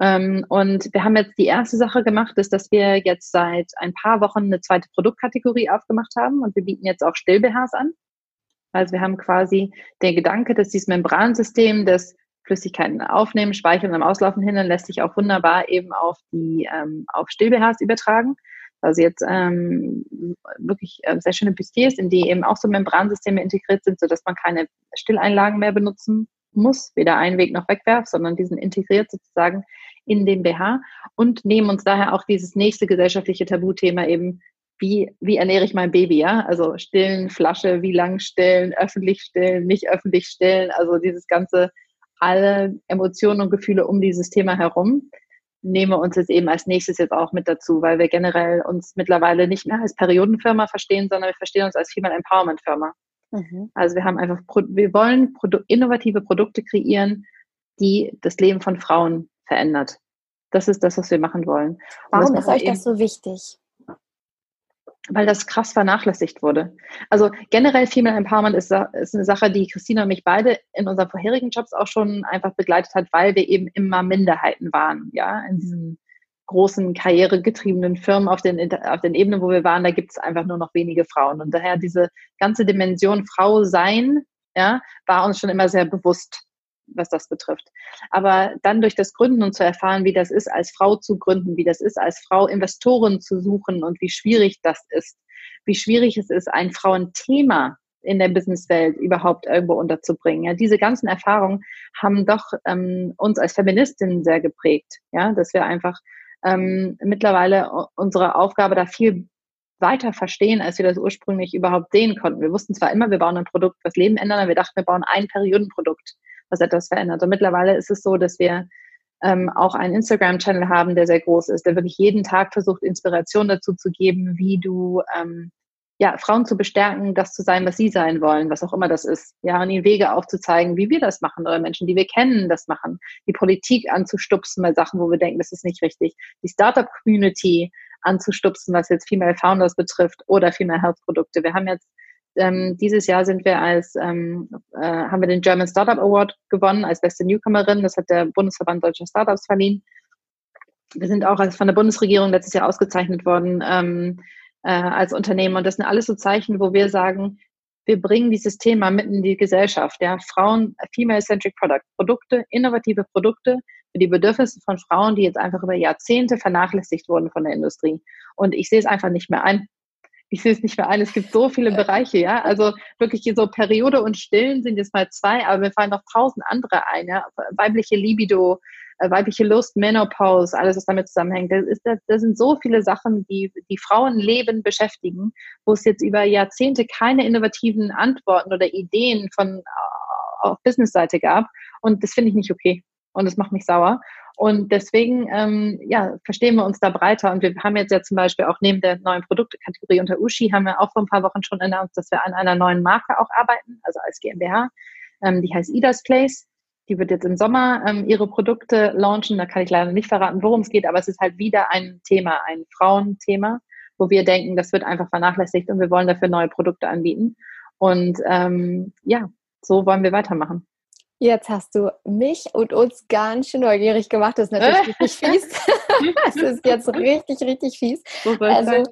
Ähm, und wir haben jetzt die erste Sache gemacht, ist, dass wir jetzt seit ein paar Wochen eine zweite Produktkategorie aufgemacht haben und wir bieten jetzt auch Still-BHs an. Also wir haben quasi den Gedanke, dass dieses Membransystem das Flüssigkeiten aufnehmen, speichern und am Auslaufen hin, lässt sich auch wunderbar eben auf die ähm, auf Still-BHs übertragen. Also jetzt ähm, wirklich äh, sehr schöne Bustiers, in die eben auch so Membransysteme integriert sind, sodass man keine Stilleinlagen mehr benutzen muss, weder Einweg noch Wegwerf, sondern die sind integriert sozusagen in den BH und nehmen uns daher auch dieses nächste gesellschaftliche Tabuthema eben, wie, wie ernähre ich mein Baby, ja? Also stillen, Flasche, wie lang stillen, öffentlich stillen, nicht öffentlich stillen, also dieses ganze, alle Emotionen und Gefühle um dieses Thema herum nehmen wir uns jetzt eben als nächstes jetzt auch mit dazu, weil wir generell uns mittlerweile nicht mehr als Periodenfirma verstehen, sondern wir verstehen uns als Female Empowerment Firma. Mhm. Also wir haben einfach, wir wollen innovative Produkte kreieren, die das Leben von Frauen verändert. Das ist das, was wir machen wollen. Warum ist euch das so wichtig? Weil das krass vernachlässigt wurde. Also generell Female Empowerment ist, ist eine Sache, die Christina und mich beide in unseren vorherigen Jobs auch schon einfach begleitet hat, weil wir eben immer Minderheiten waren, ja, in diesen großen karrieregetriebenen Firmen auf den, auf den Ebenen, wo wir waren, da gibt es einfach nur noch wenige Frauen. Und daher diese ganze Dimension Frau sein, ja, war uns schon immer sehr bewusst. was das betrifft. Aber dann durch das Gründen und zu erfahren, wie das ist, als Frau zu gründen, wie das ist, als Frau Investoren zu suchen und wie schwierig das ist, wie schwierig es ist, ein Frauenthema in der Businesswelt überhaupt irgendwo unterzubringen. Ja, diese ganzen Erfahrungen haben doch ähm, uns als Feministinnen sehr geprägt, ja, dass wir einfach ähm, mittlerweile unsere Aufgabe da viel weiter verstehen, als wir das ursprünglich überhaupt sehen konnten. Wir wussten zwar immer, wir bauen ein Produkt, was Leben ändert, aber wir dachten, wir bauen ein Periodenprodukt, was etwas verändert. Und mittlerweile ist es so, dass wir ähm, auch einen Instagram-Channel haben, der sehr groß ist, der wirklich jeden Tag versucht, Inspiration dazu zu geben, wie du ähm, ja, Frauen zu bestärken, das zu sein, was sie sein wollen, was auch immer das ist. Ja, und ihnen Wege aufzuzeigen, wie wir das machen oder Menschen, die wir kennen, das machen. Die Politik anzustupsen bei Sachen, wo wir denken, das ist nicht richtig. Die Startup-Community anzustupsen, was jetzt Female Founders betrifft oder Female Health Produkte. Wir haben jetzt ähm, dieses Jahr sind wir als ähm, äh, haben wir den German Startup Award gewonnen als beste Newcomerin. Das hat der Bundesverband Deutscher Startups verliehen. Wir sind auch als von der Bundesregierung letztes Jahr ausgezeichnet worden ähm, äh, als Unternehmen. Und das sind alles so Zeichen, wo wir sagen, wir bringen dieses Thema mitten in die Gesellschaft. Ja, Frauen, Female-Centric Product, Produkte, innovative Produkte für die Bedürfnisse von Frauen, die jetzt einfach über Jahrzehnte vernachlässigt wurden von der Industrie. Und ich sehe es einfach nicht mehr ein. Ich sehe es nicht mehr ein. Es gibt so viele Bereiche, ja. Also wirklich so Periode und Stillen sind jetzt mal zwei, aber mir fallen noch tausend andere ein, ja. Weibliche Libido, weibliche Lust, Menopause, alles, was damit zusammenhängt. Das, ist, das, das sind so viele Sachen, die die Frauenleben beschäftigen, wo es jetzt über Jahrzehnte keine innovativen Antworten oder Ideen von äh, auf Businessseite gab. Und das finde ich nicht okay. Und das macht mich sauer. Und deswegen, ähm, ja, verstehen wir uns da breiter. Und wir haben jetzt ja zum Beispiel auch neben der neuen Produktekategorie unter Ushi haben wir auch vor ein paar Wochen schon announced, dass wir an einer neuen Marke auch arbeiten, also als GmbH. Ähm, die heißt Ida's Place. Die wird jetzt im Sommer ähm, ihre Produkte launchen. Da kann ich leider nicht verraten, worum es geht, aber es ist halt wieder ein Thema, ein Frauenthema, wo wir denken, das wird einfach vernachlässigt und wir wollen dafür neue Produkte anbieten. Und ähm, ja, so wollen wir weitermachen. Jetzt hast du mich und uns ganz schön neugierig gemacht. Das ist natürlich richtig fies. das ist jetzt richtig, richtig fies. Also,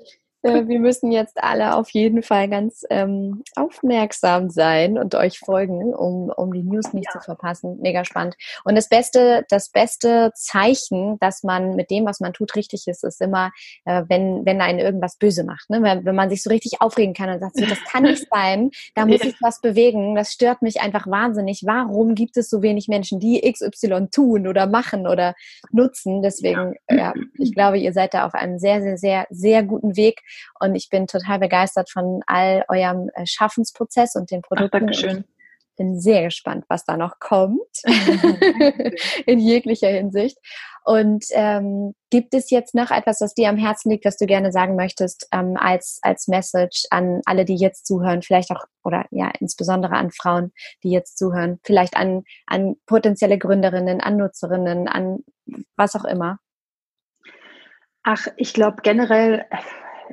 äh, wir müssen jetzt alle auf jeden Fall ganz ähm, aufmerksam sein und euch folgen, um, um die News nicht ja. zu verpassen. Mega spannend. Und das beste, das beste Zeichen, dass man mit dem, was man tut, richtig ist, ist immer, äh, wenn, wenn einen irgendwas böse macht. Ne? Wenn, wenn man sich so richtig aufregen kann und sagt, so, das kann nicht sein, da muss ich was bewegen, das stört mich einfach wahnsinnig. Warum gibt es so wenig Menschen, die XY tun oder machen oder nutzen? Deswegen, ja, ja ich glaube, ihr seid da auf einem sehr, sehr, sehr, sehr guten Weg. Und ich bin total begeistert von all eurem äh, Schaffensprozess und den Produkten. Ach, Dankeschön. Bin sehr gespannt, was da noch kommt. in jeglicher Hinsicht. Und ähm, gibt es jetzt noch etwas, was dir am Herzen liegt, was du gerne sagen möchtest, ähm, als, als Message an alle, die jetzt zuhören, vielleicht auch, oder ja, insbesondere an Frauen, die jetzt zuhören, vielleicht an, an potenzielle Gründerinnen, an Nutzerinnen, an was auch immer? Ach, ich glaube generell,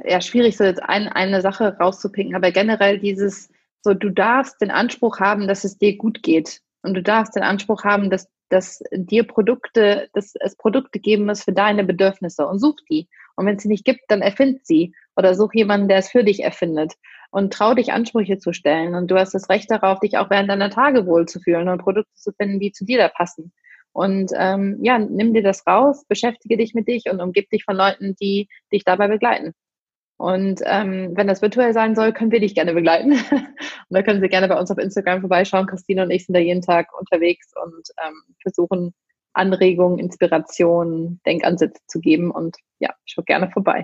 ja, schwierig, so jetzt ein, eine Sache rauszupicken, aber generell dieses, so du darfst den Anspruch haben, dass es dir gut geht. Und du darfst den Anspruch haben, dass, dass dir Produkte, dass es Produkte geben muss für deine Bedürfnisse und such die. Und wenn es sie nicht gibt, dann erfind sie. Oder such jemanden, der es für dich erfindet. Und trau dich Ansprüche zu stellen. Und du hast das Recht darauf, dich auch während deiner Tage wohlzufühlen und Produkte zu finden, die zu dir da passen. Und ähm, ja, nimm dir das raus, beschäftige dich mit dich und umgib dich von Leuten, die dich dabei begleiten. Und ähm, wenn das virtuell sein soll, können wir dich gerne begleiten. und da können Sie gerne bei uns auf Instagram vorbeischauen. Christine und ich sind da jeden Tag unterwegs und ähm, versuchen Anregungen, Inspirationen, Denkansätze zu geben. Und ja, schau gerne vorbei.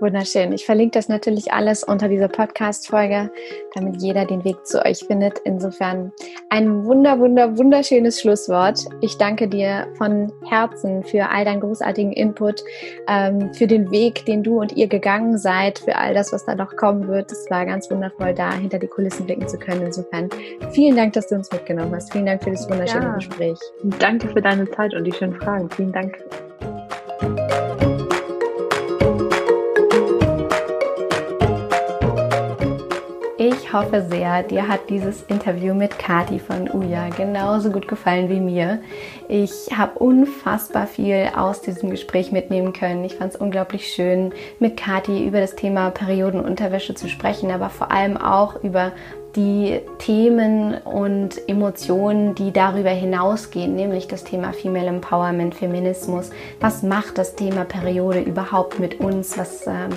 Wunderschön. Ich verlinke das natürlich alles unter dieser Podcast-Folge, damit jeder den Weg zu euch findet. Insofern ein wunder, wunder, wunderschönes Schlusswort. Ich danke dir von Herzen für all deinen großartigen Input, ähm, für den Weg, den du und ihr gegangen seid, für all das, was da noch kommen wird. Es war ganz wundervoll, da hinter die Kulissen blicken zu können. Insofern vielen Dank, dass du uns mitgenommen hast. Vielen Dank für das wunderschöne ja. Gespräch. Danke für deine Zeit und die schönen Fragen. Vielen Dank. Ich hoffe sehr, dir hat dieses Interview mit Kati von Uja genauso gut gefallen wie mir. Ich habe unfassbar viel aus diesem Gespräch mitnehmen können. Ich fand es unglaublich schön, mit Kati über das Thema Periodenunterwäsche zu sprechen, aber vor allem auch über die Themen und Emotionen, die darüber hinausgehen, nämlich das Thema Female Empowerment, Feminismus. Was macht das Thema Periode überhaupt mit uns? Was ähm,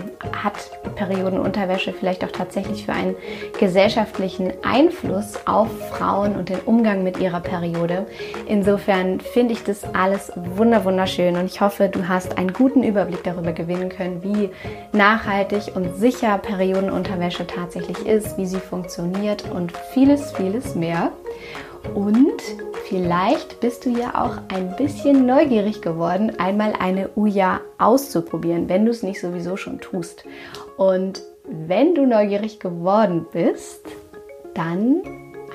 hat Periodenunterwäsche vielleicht auch tatsächlich für einen gesellschaftlichen Einfluss auf Frauen und den Umgang mit ihrer Periode? Insofern finde ich das alles wunderschön und ich hoffe, du hast einen guten Überblick darüber gewinnen können, wie nachhaltig und sicher Periodenunterwäsche tatsächlich ist, wie sie funktioniert funktioniert und vieles, vieles mehr. Und vielleicht bist du ja auch ein bisschen neugierig geworden, einmal eine Uja auszuprobieren, wenn du es nicht sowieso schon tust. Und wenn du neugierig geworden bist, dann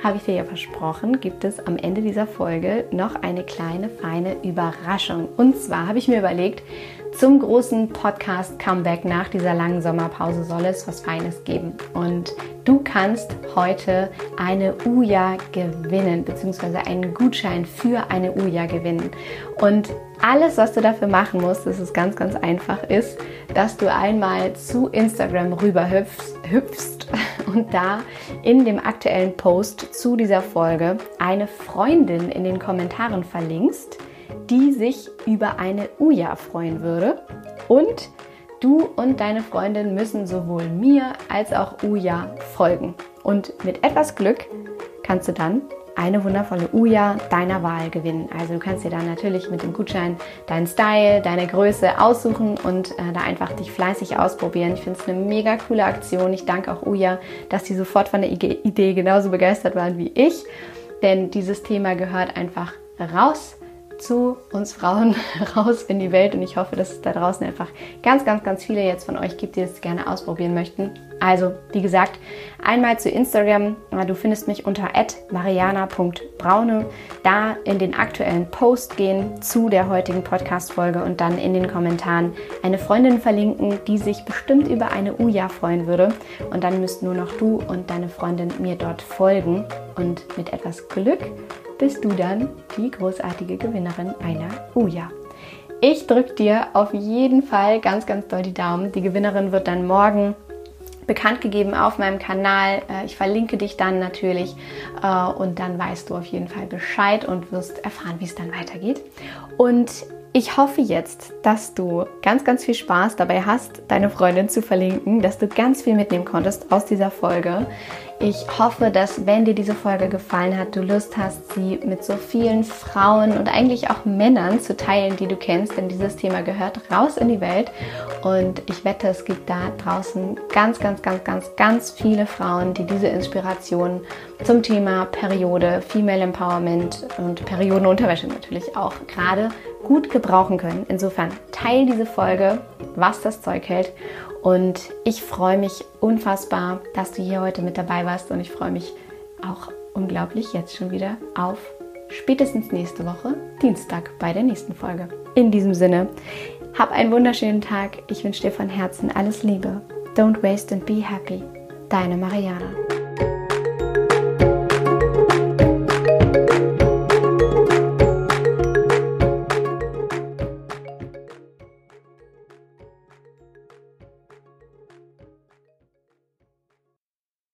habe ich dir ja versprochen, gibt es am Ende dieser Folge noch eine kleine feine Überraschung. Und zwar habe ich mir überlegt, zum großen Podcast-Comeback nach dieser langen Sommerpause soll es was Feines geben. Und du kannst heute eine Uja gewinnen, beziehungsweise einen Gutschein für eine Uja gewinnen. Und alles, was du dafür machen musst, das ist ganz, ganz einfach, ist, dass du einmal zu Instagram rüber hüpfst und da in dem aktuellen Post zu dieser Folge eine Freundin in den Kommentaren verlinkst die sich über eine Uja freuen würde. Und du und deine Freundin müssen sowohl mir als auch Uja folgen. Und mit etwas Glück kannst du dann eine wundervolle Uja deiner Wahl gewinnen. Also du kannst dir dann natürlich mit dem Gutschein deinen Style, deine Größe aussuchen und äh, da einfach dich fleißig ausprobieren. Ich finde es eine mega coole Aktion. Ich danke auch Uja, dass sie sofort von der Idee genauso begeistert waren wie ich. Denn dieses Thema gehört einfach raus zu uns Frauen raus in die Welt und ich hoffe, dass es da draußen einfach ganz, ganz, ganz viele jetzt von euch gibt, die das gerne ausprobieren möchten. Also, wie gesagt, einmal zu Instagram. Du findest mich unter mariana.braune. Da in den aktuellen Post gehen zu der heutigen Podcast-Folge und dann in den Kommentaren eine Freundin verlinken, die sich bestimmt über eine Uja freuen würde. Und dann müsst nur noch du und deine Freundin mir dort folgen. Und mit etwas Glück bist du dann die großartige Gewinnerin einer Uja. Ich drücke dir auf jeden Fall ganz, ganz doll die Daumen. Die Gewinnerin wird dann morgen bekannt gegeben auf meinem Kanal. Äh, ich verlinke dich dann natürlich äh, und dann weißt du auf jeden Fall Bescheid und wirst erfahren, wie es dann weitergeht. Und ich hoffe jetzt, dass du ganz, ganz viel Spaß dabei hast, deine Freundin zu verlinken, dass du ganz viel mitnehmen konntest aus dieser Folge. Ich hoffe, dass wenn dir diese Folge gefallen hat, du Lust hast, sie mit so vielen Frauen und eigentlich auch Männern zu teilen, die du kennst, denn dieses Thema gehört raus in die Welt. Und ich wette, es gibt da draußen ganz, ganz, ganz, ganz, ganz viele Frauen, die diese Inspiration zum Thema Periode, Female Empowerment und Periodenunterwäsche natürlich auch gerade gut gebrauchen können. Insofern teil diese Folge, was das Zeug hält und ich freue mich unfassbar, dass du hier heute mit dabei warst und ich freue mich auch unglaublich jetzt schon wieder auf spätestens nächste Woche, Dienstag, bei der nächsten Folge. In diesem Sinne, hab einen wunderschönen Tag. Ich wünsche dir von Herzen alles Liebe. Don't waste and be happy. Deine Mariana.